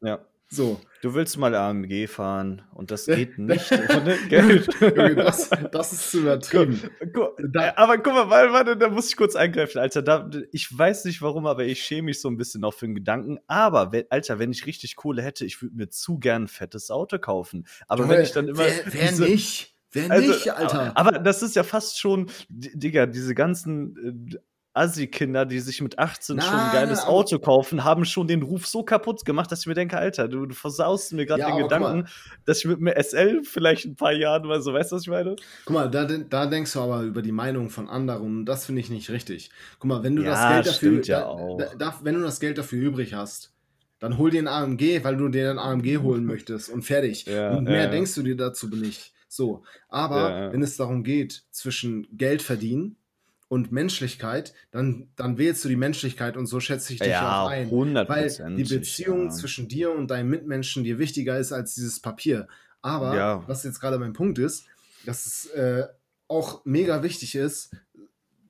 ja. So, Du willst mal AMG fahren und das geht nicht ohne Geld. Das, das ist zu übertrieben. Gu- Da- aber guck mal, warte, warte, da muss ich kurz eingreifen, Alter. Da, ich weiß nicht warum, aber ich schäme mich so ein bisschen auch für den Gedanken. Aber, Alter, wenn ich richtig Kohle hätte, ich würde mir zu gern ein fettes Auto kaufen. Aber wenn ich dann immer. Wer, wer diese- nicht? Wer also, nicht, Alter? Aber, aber das ist ja fast schon, Digga, diese ganzen. Äh, Assi-Kinder, die sich mit 18 schon ein geiles aber- Auto kaufen, haben schon den Ruf so kaputt gemacht, dass ich mir denke, Alter, du, du versaust mir gerade Ja, den Gedanken, dass ich mit mir SL vielleicht ein paar Jahren mal so, weißt du, was ich meine? Guck mal, da, da denkst du aber über die Meinung von anderen und das finde ich nicht richtig. Guck mal, wenn du Ja, das Geld dafür, ja da. Da, wenn du das Geld dafür übrig hast, dann hol dir ein AMG, weil du dir ein AMG holen möchtest und fertig. Und mehr denkst du dir dazu nicht. So, aber wenn es darum geht, zwischen Geld verdienen und Menschlichkeit, dann, dann wählst du die Menschlichkeit und so schätze ich dich Ja, auch ein. Weil die. Beziehung ja. zwischen dir und deinem Mitmenschen dir wichtiger ist als dieses Papier. Aber Ja. was jetzt gerade mein Punkt ist, dass es äh, auch mega wichtig ist,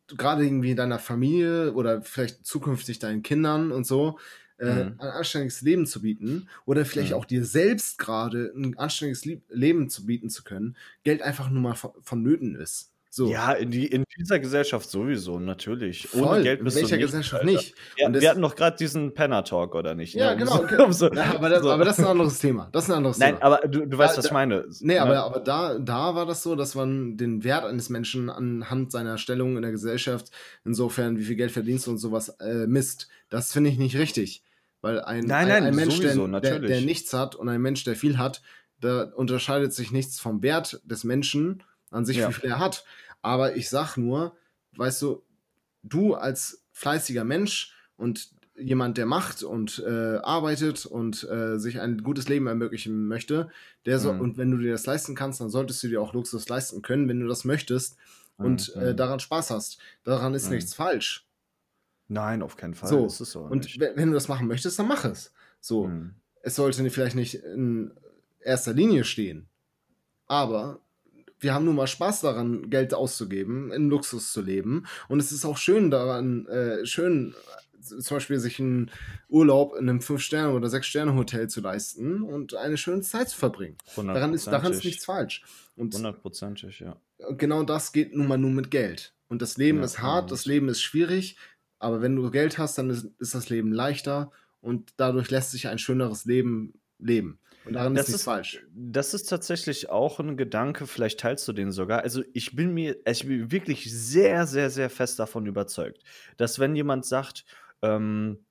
gerade irgendwie deiner Familie oder vielleicht zukünftig deinen Kindern und so äh, Mhm. ein anständiges Leben zu bieten oder vielleicht Mhm. auch dir selbst gerade ein anständiges Leben zu bieten zu können, Geld einfach nur mal von- vonnöten ist. So. Ja, in, die, in dieser Gesellschaft sowieso, natürlich. Voll. Ohne Geld in bist welcher du nicht. Gesellschaft Alter. nicht? Ja, wir hatten doch gerade diesen Penner-Talk, oder nicht? Ja, Ne? Genau. okay. so- Ja, aber, das, so. aber das ist ein anderes Thema. Das ist ein anderes Nein, Thema. aber du, du weißt, Da- was ich meine. Nee, Ne? aber, aber da, da war das so, dass man den Wert eines Menschen anhand seiner Stellung in der Gesellschaft, insofern wie viel Geld verdienst du und sowas, äh, misst. Das finde ich nicht richtig. Weil ein, Nein, ein, nein, ein Mensch, sowieso, der, der, der nichts hat und ein Mensch, der viel hat, da unterscheidet sich nichts vom Wert des Menschen an sich, Ja. wie viel er hat. Aber ich sag nur, weißt du, du als fleißiger Mensch und jemand, der macht und äh, arbeitet und äh, sich ein gutes Leben ermöglichen möchte, der so, Mhm. und wenn du dir das leisten kannst, dann solltest du dir auch Luxus leisten können, wenn du das möchtest und Mhm. äh, daran Spaß hast. Daran ist Mhm. nichts falsch. Nein, auf keinen Fall. So, ist es so Und wenn du das machen möchtest, dann mach es. So, Mhm. es sollte vielleicht nicht in erster Linie stehen, aber wir haben nun mal Spaß daran, Geld auszugeben, in Luxus zu leben. Und es ist auch schön daran, äh, schön äh, zum Beispiel sich einen Urlaub in einem Fünf-Sterne- oder Sechs-Sterne-Hotel zu leisten und eine schöne Zeit zu verbringen. Daran ist, daran ist nichts falsch. Und Hundertprozentig, ja. genau das geht nun mal nur mit Geld. Und das Leben Ja, ist hart, das Leben ist schwierig, aber wenn du Geld hast, dann ist, ist das Leben leichter und dadurch lässt sich ein schöneres Leben leben. Und daran Das ist nichts falsch. Das ist tatsächlich auch ein Gedanke, vielleicht teilst du den sogar. Also ich bin mir, ich bin wirklich sehr, sehr, sehr fest davon überzeugt, dass wenn jemand sagt, ähm,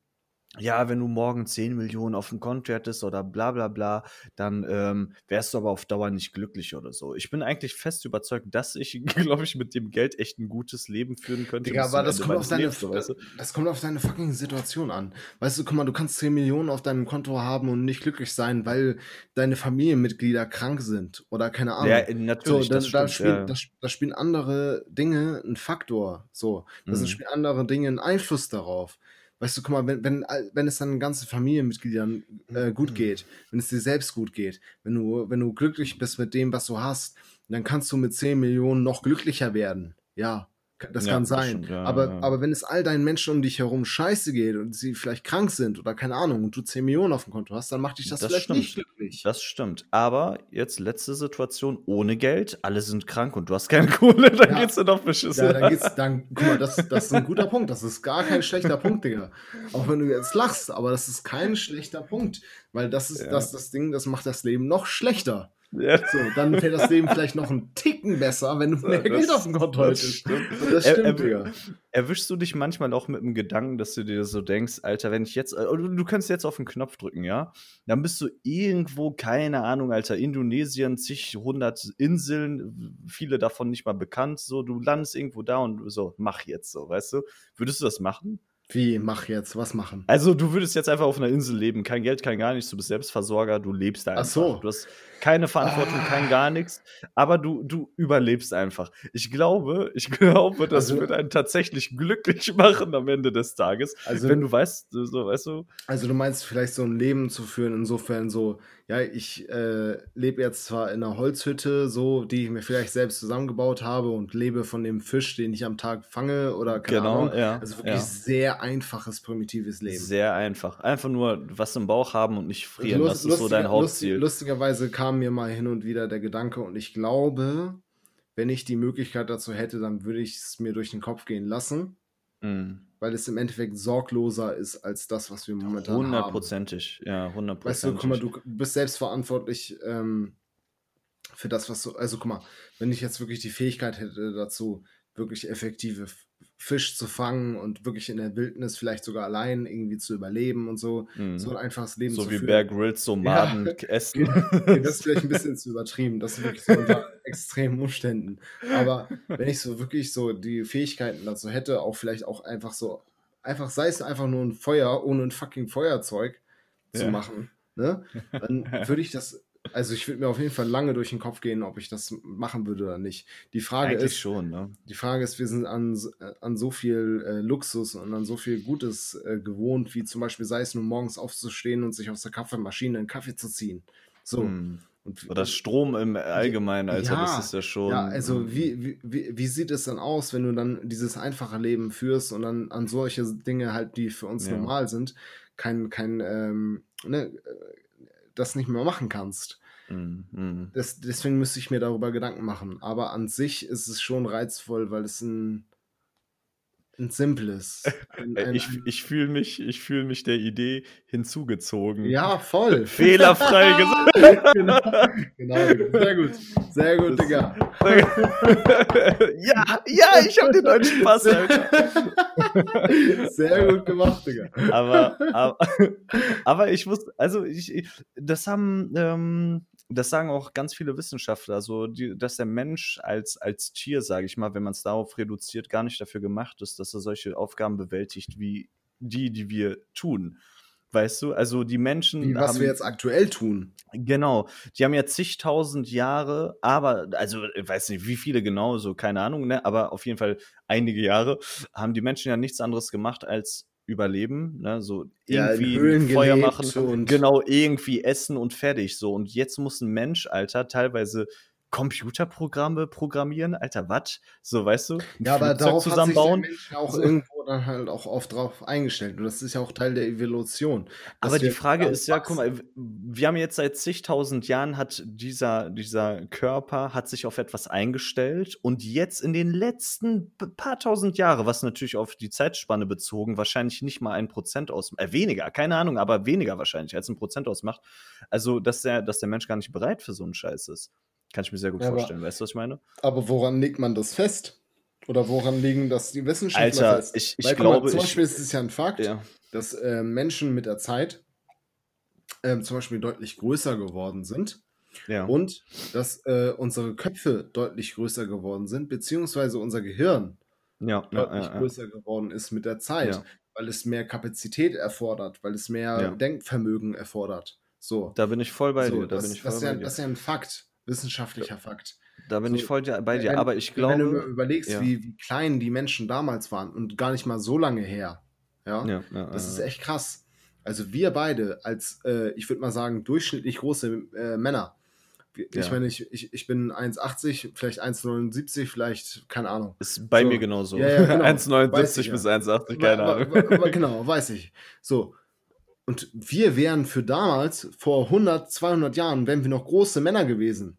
ja, wenn du morgen 10 Millionen auf dem Konto hättest oder bla bla bla, dann ähm, wärst du aber auf Dauer nicht glücklich oder so. Ich bin eigentlich fest überzeugt, dass ich, glaube ich, mit dem Geld echt ein gutes Leben führen könnte. Digga, aber das kommt, auf deine, Lebens, so, weißt du? das kommt auf deine fucking Situation an. Weißt du, guck mal, du kannst 10 Millionen auf deinem Konto haben und nicht glücklich sein, weil deine Familienmitglieder krank sind oder keine Ahnung. Ja, So, natürlich, da, das da, stimmt, spielen, ja. da, da spielen andere Dinge einen Faktor. So, da Mhm. spielen andere Dinge einen Einfluss darauf. Weißt du, guck mal, wenn, wenn, wenn es deinen ganzen Familienmitgliedern äh, Mhm. gut geht, wenn es dir selbst gut geht, wenn du, wenn du glücklich bist mit dem, was du hast, dann kannst du mit 10 Millionen noch glücklicher werden. Ja, das Ja, kann das sein. stimmt, ja, aber, ja. aber wenn es all deinen Menschen um dich herum scheiße geht und sie vielleicht krank sind oder keine Ahnung und du 10 Millionen auf dem Konto hast, dann macht dich das, Das vielleicht stimmt. nicht glücklich. Das stimmt. Aber jetzt letzte Situation ohne Geld, alle sind krank und du hast keine Kohle, dann Ja. geht's dir noch beschissen. Ja, dann geht's, dann, guck mal, das, das ist ein guter Punkt. Das ist gar kein schlechter Punkt, Digga. Auch wenn du jetzt lachst, aber das ist kein schlechter Punkt. Weil das ist das, das Ding, das macht das Leben noch schlechter. Ja. So, dann fällt das Leben vielleicht noch einen Ticken besser, wenn du mehr Das- Geld auf dem Konto hättest. das Er- stimmt, er- Digga. Erwischst du dich manchmal auch mit dem Gedanken, dass du dir so denkst, Alter, wenn ich jetzt, äh, du du kannst jetzt auf den Knopf drücken, ja? Dann bist du irgendwo, keine Ahnung, Alter, Indonesien, zig hundert Inseln, viele davon nicht mal bekannt, so, du landest irgendwo da und so, mach jetzt so, weißt du? Würdest du das machen? Wie, mach jetzt, was machen? Also, du würdest jetzt einfach auf einer Insel leben, kein Geld, kein gar nichts, du bist Selbstversorger, du lebst da Ach einfach. so. Du hast keine Verantwortung, Ah. kein gar nichts, aber du, du überlebst einfach. Ich glaube, ich glaube, das Also- wird einen tatsächlich glücklich machen am Ende des Tages, Also, wenn du weißt, so, weißt du, Also du meinst vielleicht so ein Leben zu führen, insofern so, ja, ich äh, lebe jetzt zwar in einer Holzhütte, so, die ich mir vielleicht selbst zusammengebaut habe und lebe von dem Fisch, den ich am Tag fange oder keine genau, Ahnung. ja, Also wirklich ja. sehr einfaches, primitives Leben. Sehr einfach. Einfach nur was im Bauch haben und nicht frieren, Lust- das ist so dein Hauptziel. lustig- lustigerweise kam mir mal hin und wieder der Gedanke und ich glaube, wenn ich die Möglichkeit dazu hätte, dann würde ich es mir durch den Kopf gehen lassen, Mhm. Weil es im Endeffekt sorgloser ist als das, was wir momentan haben. Hundertprozentig, ja, Weißt du, hundertprozentig. guck mal, du bist selbst verantwortlich ähm, für das, was du. Also, guck mal, wenn ich jetzt wirklich die Fähigkeit hätte dazu, wirklich effektive Fisch zu fangen und wirklich in der Wildnis vielleicht sogar allein irgendwie zu überleben und so, Mhm. so ein einfaches Leben so zu wie führen. Bear Grylls so Maden essen. Okay, das ist vielleicht ein bisschen zu übertrieben. Das ist wirklich so unter extremen Umständen. Aber wenn ich so wirklich so die Fähigkeiten dazu hätte, auch vielleicht auch einfach so, einfach sei es einfach nur ein Feuer ohne ein fucking Feuerzeug zu Ja. machen, ne? Dann würde ich das, also ich würde mir auf jeden Fall lange durch den Kopf gehen, ob ich das machen würde oder nicht. Die Frage Eigentlich ist, schon, ne? die Frage ist, wir sind an, an so viel äh, Luxus und an so viel Gutes äh, gewohnt, wie zum Beispiel sei es nur morgens aufzustehen und sich aus der Kaffeemaschine einen Kaffee zu ziehen. So. Mhm. Und, Oder Strom im Allgemeinen, also ja, das ist ja schon. Ja, also wie, wie, wie sieht es dann aus, wenn du dann dieses einfache Leben führst und dann an solche Dinge halt, die für uns ja. normal sind, kein, kein ähm, ne, das nicht mehr machen kannst. Mhm. Das, deswegen müsste ich mir darüber Gedanken machen. Aber an sich ist es schon reizvoll, weil es ein ein simples. Ein, ein, ich ich fühle mich, fühl mich der Idee hinzugezogen. Ja, voll. Fehlerfrei gesagt. genau, genau, sehr gut. Sehr gut, das, Digga. ja, ja, ich habe den deutschen Pass, Alter. Sehr gut gemacht, Digga. Aber, aber, aber ich muss, also ich, das haben, ähm, das sagen auch ganz viele Wissenschaftler, so die, dass der Mensch als, als Tier, sage ich mal, wenn man es darauf reduziert, gar nicht dafür gemacht ist, dass er solche Aufgaben bewältigt wie die, die wir tun. Weißt du, also die Menschen. Wie, was haben, wir jetzt aktuell tun. Genau. Die haben ja zigtausend Jahre, aber, also, ich weiß nicht, wie viele genau, so, keine Ahnung, ne, aber auf jeden Fall einige Jahre haben die Menschen ja nichts anderes gemacht, als überleben, ne? so irgendwie ja, Feuer machen, genau, irgendwie essen und fertig, so. Und jetzt muss ein Mensch, Alter, teilweise Computerprogramme programmieren, Alter, was? So, weißt du? ja, aber darauf zusammenbauen. hat sich der Mensch auch irgendwo dann halt auch oft drauf eingestellt. Und das ist ja auch Teil der Evolution. Aber die Frage ist ja, guck mal, wir haben jetzt seit zigtausend Jahren hat dieser, dieser Körper hat sich auf etwas eingestellt und jetzt in den letzten paar tausend Jahre, was natürlich auf die Zeitspanne bezogen, wahrscheinlich nicht mal ein Prozent aus, äh, weniger, keine Ahnung, aber weniger wahrscheinlich als ein Prozent ausmacht. Also, dass der, dass der Mensch gar nicht bereit für so einen Scheiß ist. Kann ich mir sehr gut ja, vorstellen. weißt du, was ich meine? Aber woran legt man das fest? Oder woran liegen das die Wissenschaftler Alter, fest? ich, ich Weil, glaube. Mal, zum Beispiel ich, ist es ja ein Fakt, ja. dass äh, Menschen mit der Zeit äh, zum Beispiel deutlich größer geworden sind. Ja. Und dass äh, unsere Köpfe deutlich größer geworden sind, beziehungsweise unser Gehirn ja, deutlich ja, größer geworden ist mit der Zeit, weil es mehr Kapazität erfordert, weil es mehr Denkvermögen erfordert. So. Da bin ich voll bei so, dir. Da das, bin ich voll das, bei ja, dir. das ist ja ein Fakt wissenschaftlicher Fakt. Da bin so, ich voll bei dir, wenn, aber ich glaube. Wenn du überlegst, ja. wie, wie, klein die Menschen damals waren und gar nicht mal so lange her, ja, ja, ja das ist echt krass. Also wir beide als, äh, ich würde mal sagen, durchschnittlich große äh, Männer. Ich meine, ich, ich, ich bin 1,80, vielleicht 1,79, vielleicht, keine Ahnung. Ist bei so. mir genauso. Ja, genau. 1,79 bis 1,80, keine Ahnung. genau, weiß ich. So. Und wir wären für damals, vor 100, 200 Jahren, wären wir noch große Männer gewesen.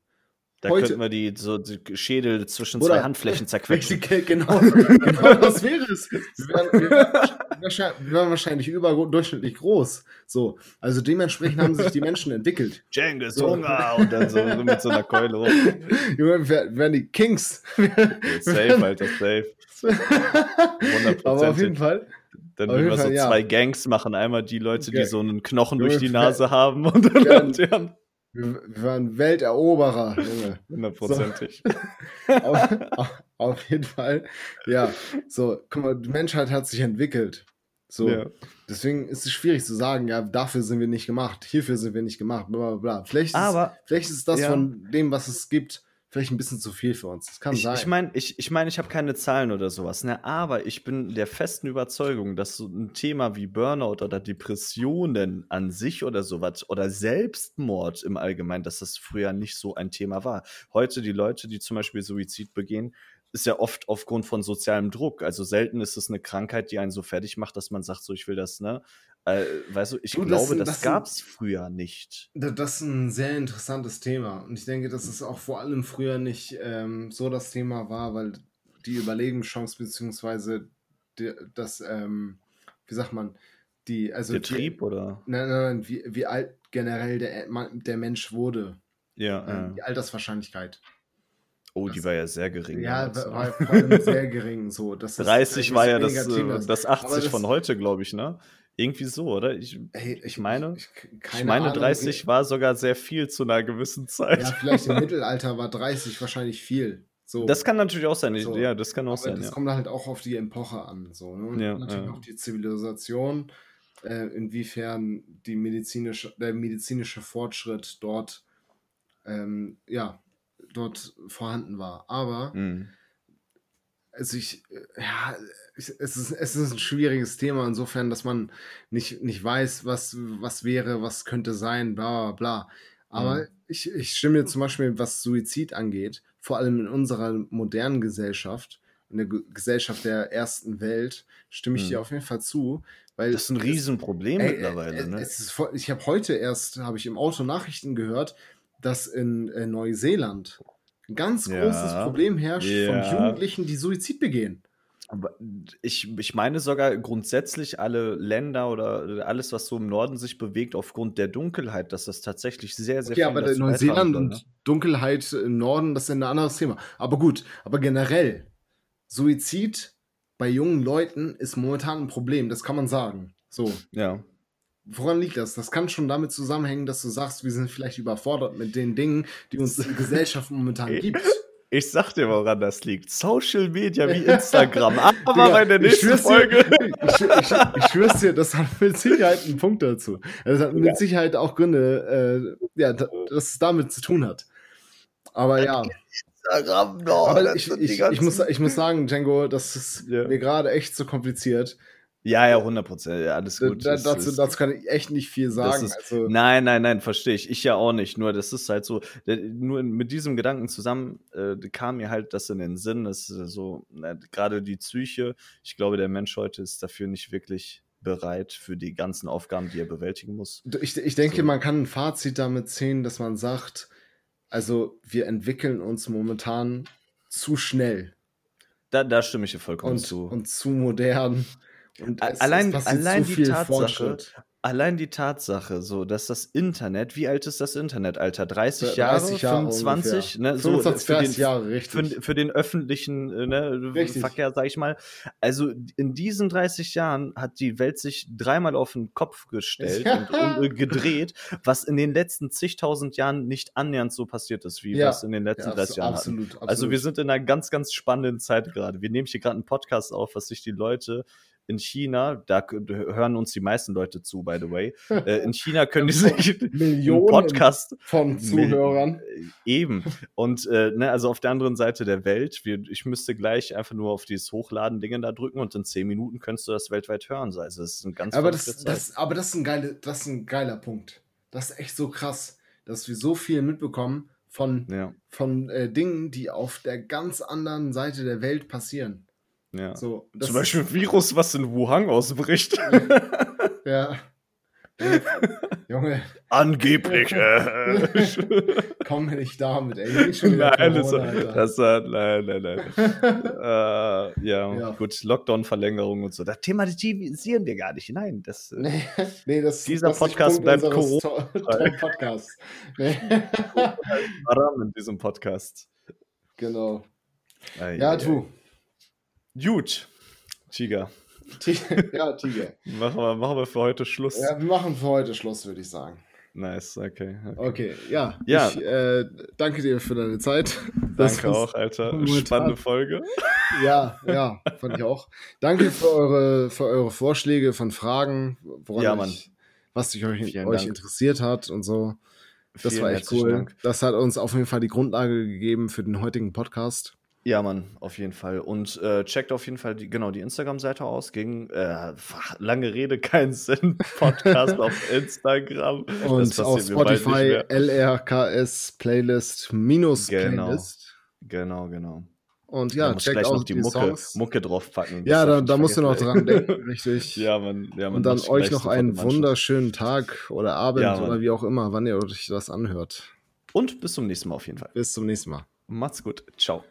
Da Heute. könnten wir die, so die Schädel zwischen Oder, zwei Handflächen zerquetschen. Genau, genau das wäre es. Wir wären, wir, wären, wir wären wahrscheinlich überdurchschnittlich groß. So, also dementsprechend haben sich die Menschen entwickelt. Cengiz, so. Hunger und dann so, so mit so einer Keule hoch. wir wären die Kings. safe, Alter, safe. 100%. Aber auf jeden Fall. Dann würden wir so ja. zwei Gangs machen. Einmal die Leute, die so einen Knochen durch die Nase haben und dann die anderen. Wir, wir waren Welteroberer, Junge. Hundertprozentig. So. auf, auf, jeden Fall. Ja, so, guck mal, die Menschheit hat sich entwickelt. So, ja. deswegen ist es schwierig zu sagen, ja, dafür sind wir nicht gemacht, hierfür sind wir nicht gemacht, bla bla bla. Vielleicht ist, Aber, vielleicht ist das ja. von dem, was es gibt, vielleicht ein bisschen zu viel für uns. Das kann ich, sein. Ich meine, ich, ich, mein, ich habe keine Zahlen oder sowas, ne? aber ich bin der festen Überzeugung, dass so ein Thema wie Burnout oder Depressionen an sich oder sowas oder Selbstmord im Allgemeinen, dass das früher nicht so ein Thema war. Heute die Leute, die zum Beispiel Suizid begehen, ist ja oft aufgrund von sozialem Druck. Also selten ist es eine Krankheit, die einen so fertig macht, dass man sagt, so ich will das, ne? Äh, weißt du, ich du, glaube, das, das gab es früher nicht. Das ist ein sehr interessantes Thema. Und ich denke, dass es auch vor allem früher nicht ähm, so das Thema war, weil die Überlebenschance beziehungsweise die, das, ähm, wie sagt man, die, also der Trieb oder? Nein, nein, nein, wie, wie alt generell der, der Mensch wurde. Ja, ähm. Die Alterswahrscheinlichkeit. Oh, das, die war ja sehr gering. Ja, damals, war, war vor allem sehr gering. So. Das 30 war ja das, äh, das 80 das, von heute, glaube ich, ne? Irgendwie so, oder? Ich, hey, ich meine, ich, ich meine Ahnung, 30 war sogar sehr viel zu einer gewissen Zeit. Ja, vielleicht im Mittelalter war 30 wahrscheinlich viel. So. Das kann natürlich auch sein. So. Ja, das kann auch Aber sein. Das ja. kommt halt auch auf die Epoche an. So, ne? Und ja, natürlich ja. auch die Zivilisation, äh, inwiefern die medizinische, der medizinische Fortschritt dort, ähm, ja, dort vorhanden war. Aber mhm also ich, äh, ja, es ist, es ist ein schwieriges Thema insofern, dass man nicht, nicht weiß, was, was wäre, was könnte sein, bla bla bla. Aber Mhm. ich, ich stimme dir zum Beispiel, was Suizid angeht, vor allem in unserer modernen Gesellschaft, in der Ge- Gesellschaft der ersten Welt, stimme ich Mhm. dir auf jeden Fall zu. Weil Das ist ein es- Riesenproblem Ey, mittlerweile, äh, ne? Voll, ich habe heute erst, habe ich im Auto Nachrichten gehört, dass in äh, Neuseeland ein ganz Ja. großes Problem herrscht Ja. von Jugendlichen, die Suizid begehen. Aber ich, ich meine sogar grundsätzlich alle Länder oder alles, was so im Norden sich bewegt, aufgrund der Dunkelheit, dass das tatsächlich sehr, sehr Okay, aber der dazu Neuseeland und ne? Dunkelheit im Norden, das ist ein anderes Thema. Aber gut, aber generell, Suizid bei jungen Leuten ist momentan ein Problem, das kann man sagen. So, Ja. Woran liegt das? Das kann schon damit zusammenhängen, dass du sagst, wir sind vielleicht überfordert mit den Dingen, die uns die Gesellschaft momentan gibt. Ich sag dir, woran das liegt. Social Media wie Instagram. Aber Digga, bei der ich nächsten Folge. Dir, ich, ich, ich schwör's dir, das hat mit Sicherheit einen Punkt dazu. Das hat mit Sicherheit auch Gründe, äh, ja, da, dass es damit zu tun hat. Aber ja, Instagram, no, aber ich, ich, ich, muss, ich muss sagen, Django, das ist Ja. mir gerade echt zu kompliziert. Ja, ja, 100 Prozent. Ja, alles gut. da, dazu, dazu kann ich echt nicht viel sagen. ist- also, Nein, nein, nein, verstehe ich. Ich ja auch nicht. Nur das ist halt so, nur mit diesem Gedanken zusammen äh, kam mir halt das in den Sinn, dass so na, gerade die Psyche, ich glaube, der Mensch heute ist dafür nicht wirklich bereit für die ganzen Aufgaben, die er bewältigen muss. ich, ich denke, So. man kann ein Fazit damit ziehen, dass man sagt, also wir entwickeln uns momentan zu schnell. Da, da stimme ich dir vollkommen und, zu. und zu modern. Und A- allein- passiert allein die Tatsache, Fortschritt. Allein die Tatsache, so, dass das Internet, wie alt ist das Internet, Alter? 30 Ja, Jahre, 30 Jahre 25? ungefähr. Ne? So, 25, für den, 30 Jahre, für, richtig. für den öffentlichen äh, ne, Richtig. Verkehr, sag ich mal. Also in diesen 30 Jahren hat die Welt sich dreimal auf den Kopf gestellt Ja. und, äh, gedreht, was in den letzten zigtausend Jahren nicht annähernd so passiert ist, wie Ja. es in den Ja, letzten abso- 30 Jahren absolut, absolut. Also wir sind in einer ganz, ganz spannenden Zeit gerade. Wir nehmen hier gerade einen Podcast auf, was sich die Leute in China, da hören uns die meisten Leute zu, by the way. Äh, in China können die sich Millionen Podcast von Zuhörern. äh, Eben. Und äh, ne, also auf der anderen Seite der Welt, wir, ich müsste gleich einfach nur auf dieses Hochladen-Ding da drücken und in zehn Minuten könntest du das weltweit hören. So, Also es ist ein ganz Aber das, das, aber das ist, ein geile, das ist ein geiler Punkt. Das ist echt so krass, dass wir so viel mitbekommen von, ja, von äh, Dingen, die auf der ganz anderen Seite der Welt passieren. Ja. So, das Zum Beispiel ein Virus, was in Wuhan ausbricht. Ja. Junge, Angeblich. Äh. komm nicht damit, ey. Schon nein, das, Corona, das hat, nein, nein, nein. äh, ja, Ja. gut, Lockdown-Verlängerung und so. Das thematisieren wir gar nicht. Nein, das. äh, Nee, nee, das Dieser das Podcast bleibt unseres to- tollen Podcasts. Nee. Haram in diesem Podcast. genau. Ei, Ja, ei, du. Gut, Tiger. Ti- Ja, Tiger. Machen wir, machen wir für heute Schluss. Ja, wir machen für heute Schluss, würde ich sagen. Nice, okay. okay. Okay, ja. Ja. Ich äh, danke dir für deine Zeit. Das Danke auch, Alter. momentan- Spannende Folge. Ja, ja, fand ich auch. Danke für eure, für eure Vorschläge von Fragen, woran Ja, ich, was sich euch, euch interessiert hat und so. Das Vielen war echt cool. Dank. Das hat uns auf jeden Fall die Grundlage gegeben für den heutigen Podcast. Ja, Mann, auf jeden Fall. Und äh, checkt auf jeden Fall die, genau die Instagram-Seite aus. Gegen äh, lange Rede, kein Sinn. Podcast auf Instagram. Und auf Spotify. LRKS Playlist minus Genau. Playlist. Genau, genau. Und Ja, checkt gleich auch noch die, die Mucke, Songs. Mucke draufpacken. Ja, da, da musst du noch dran denken, richtig. ja, Mann, ja, Mann. Und dann euch noch einen wunderschönen Tag oder Abend Ja, oder wie auch immer, wann ihr euch das anhört. Und bis zum nächsten Mal auf jeden Fall. Bis zum nächsten Mal. Macht's gut. Ciao.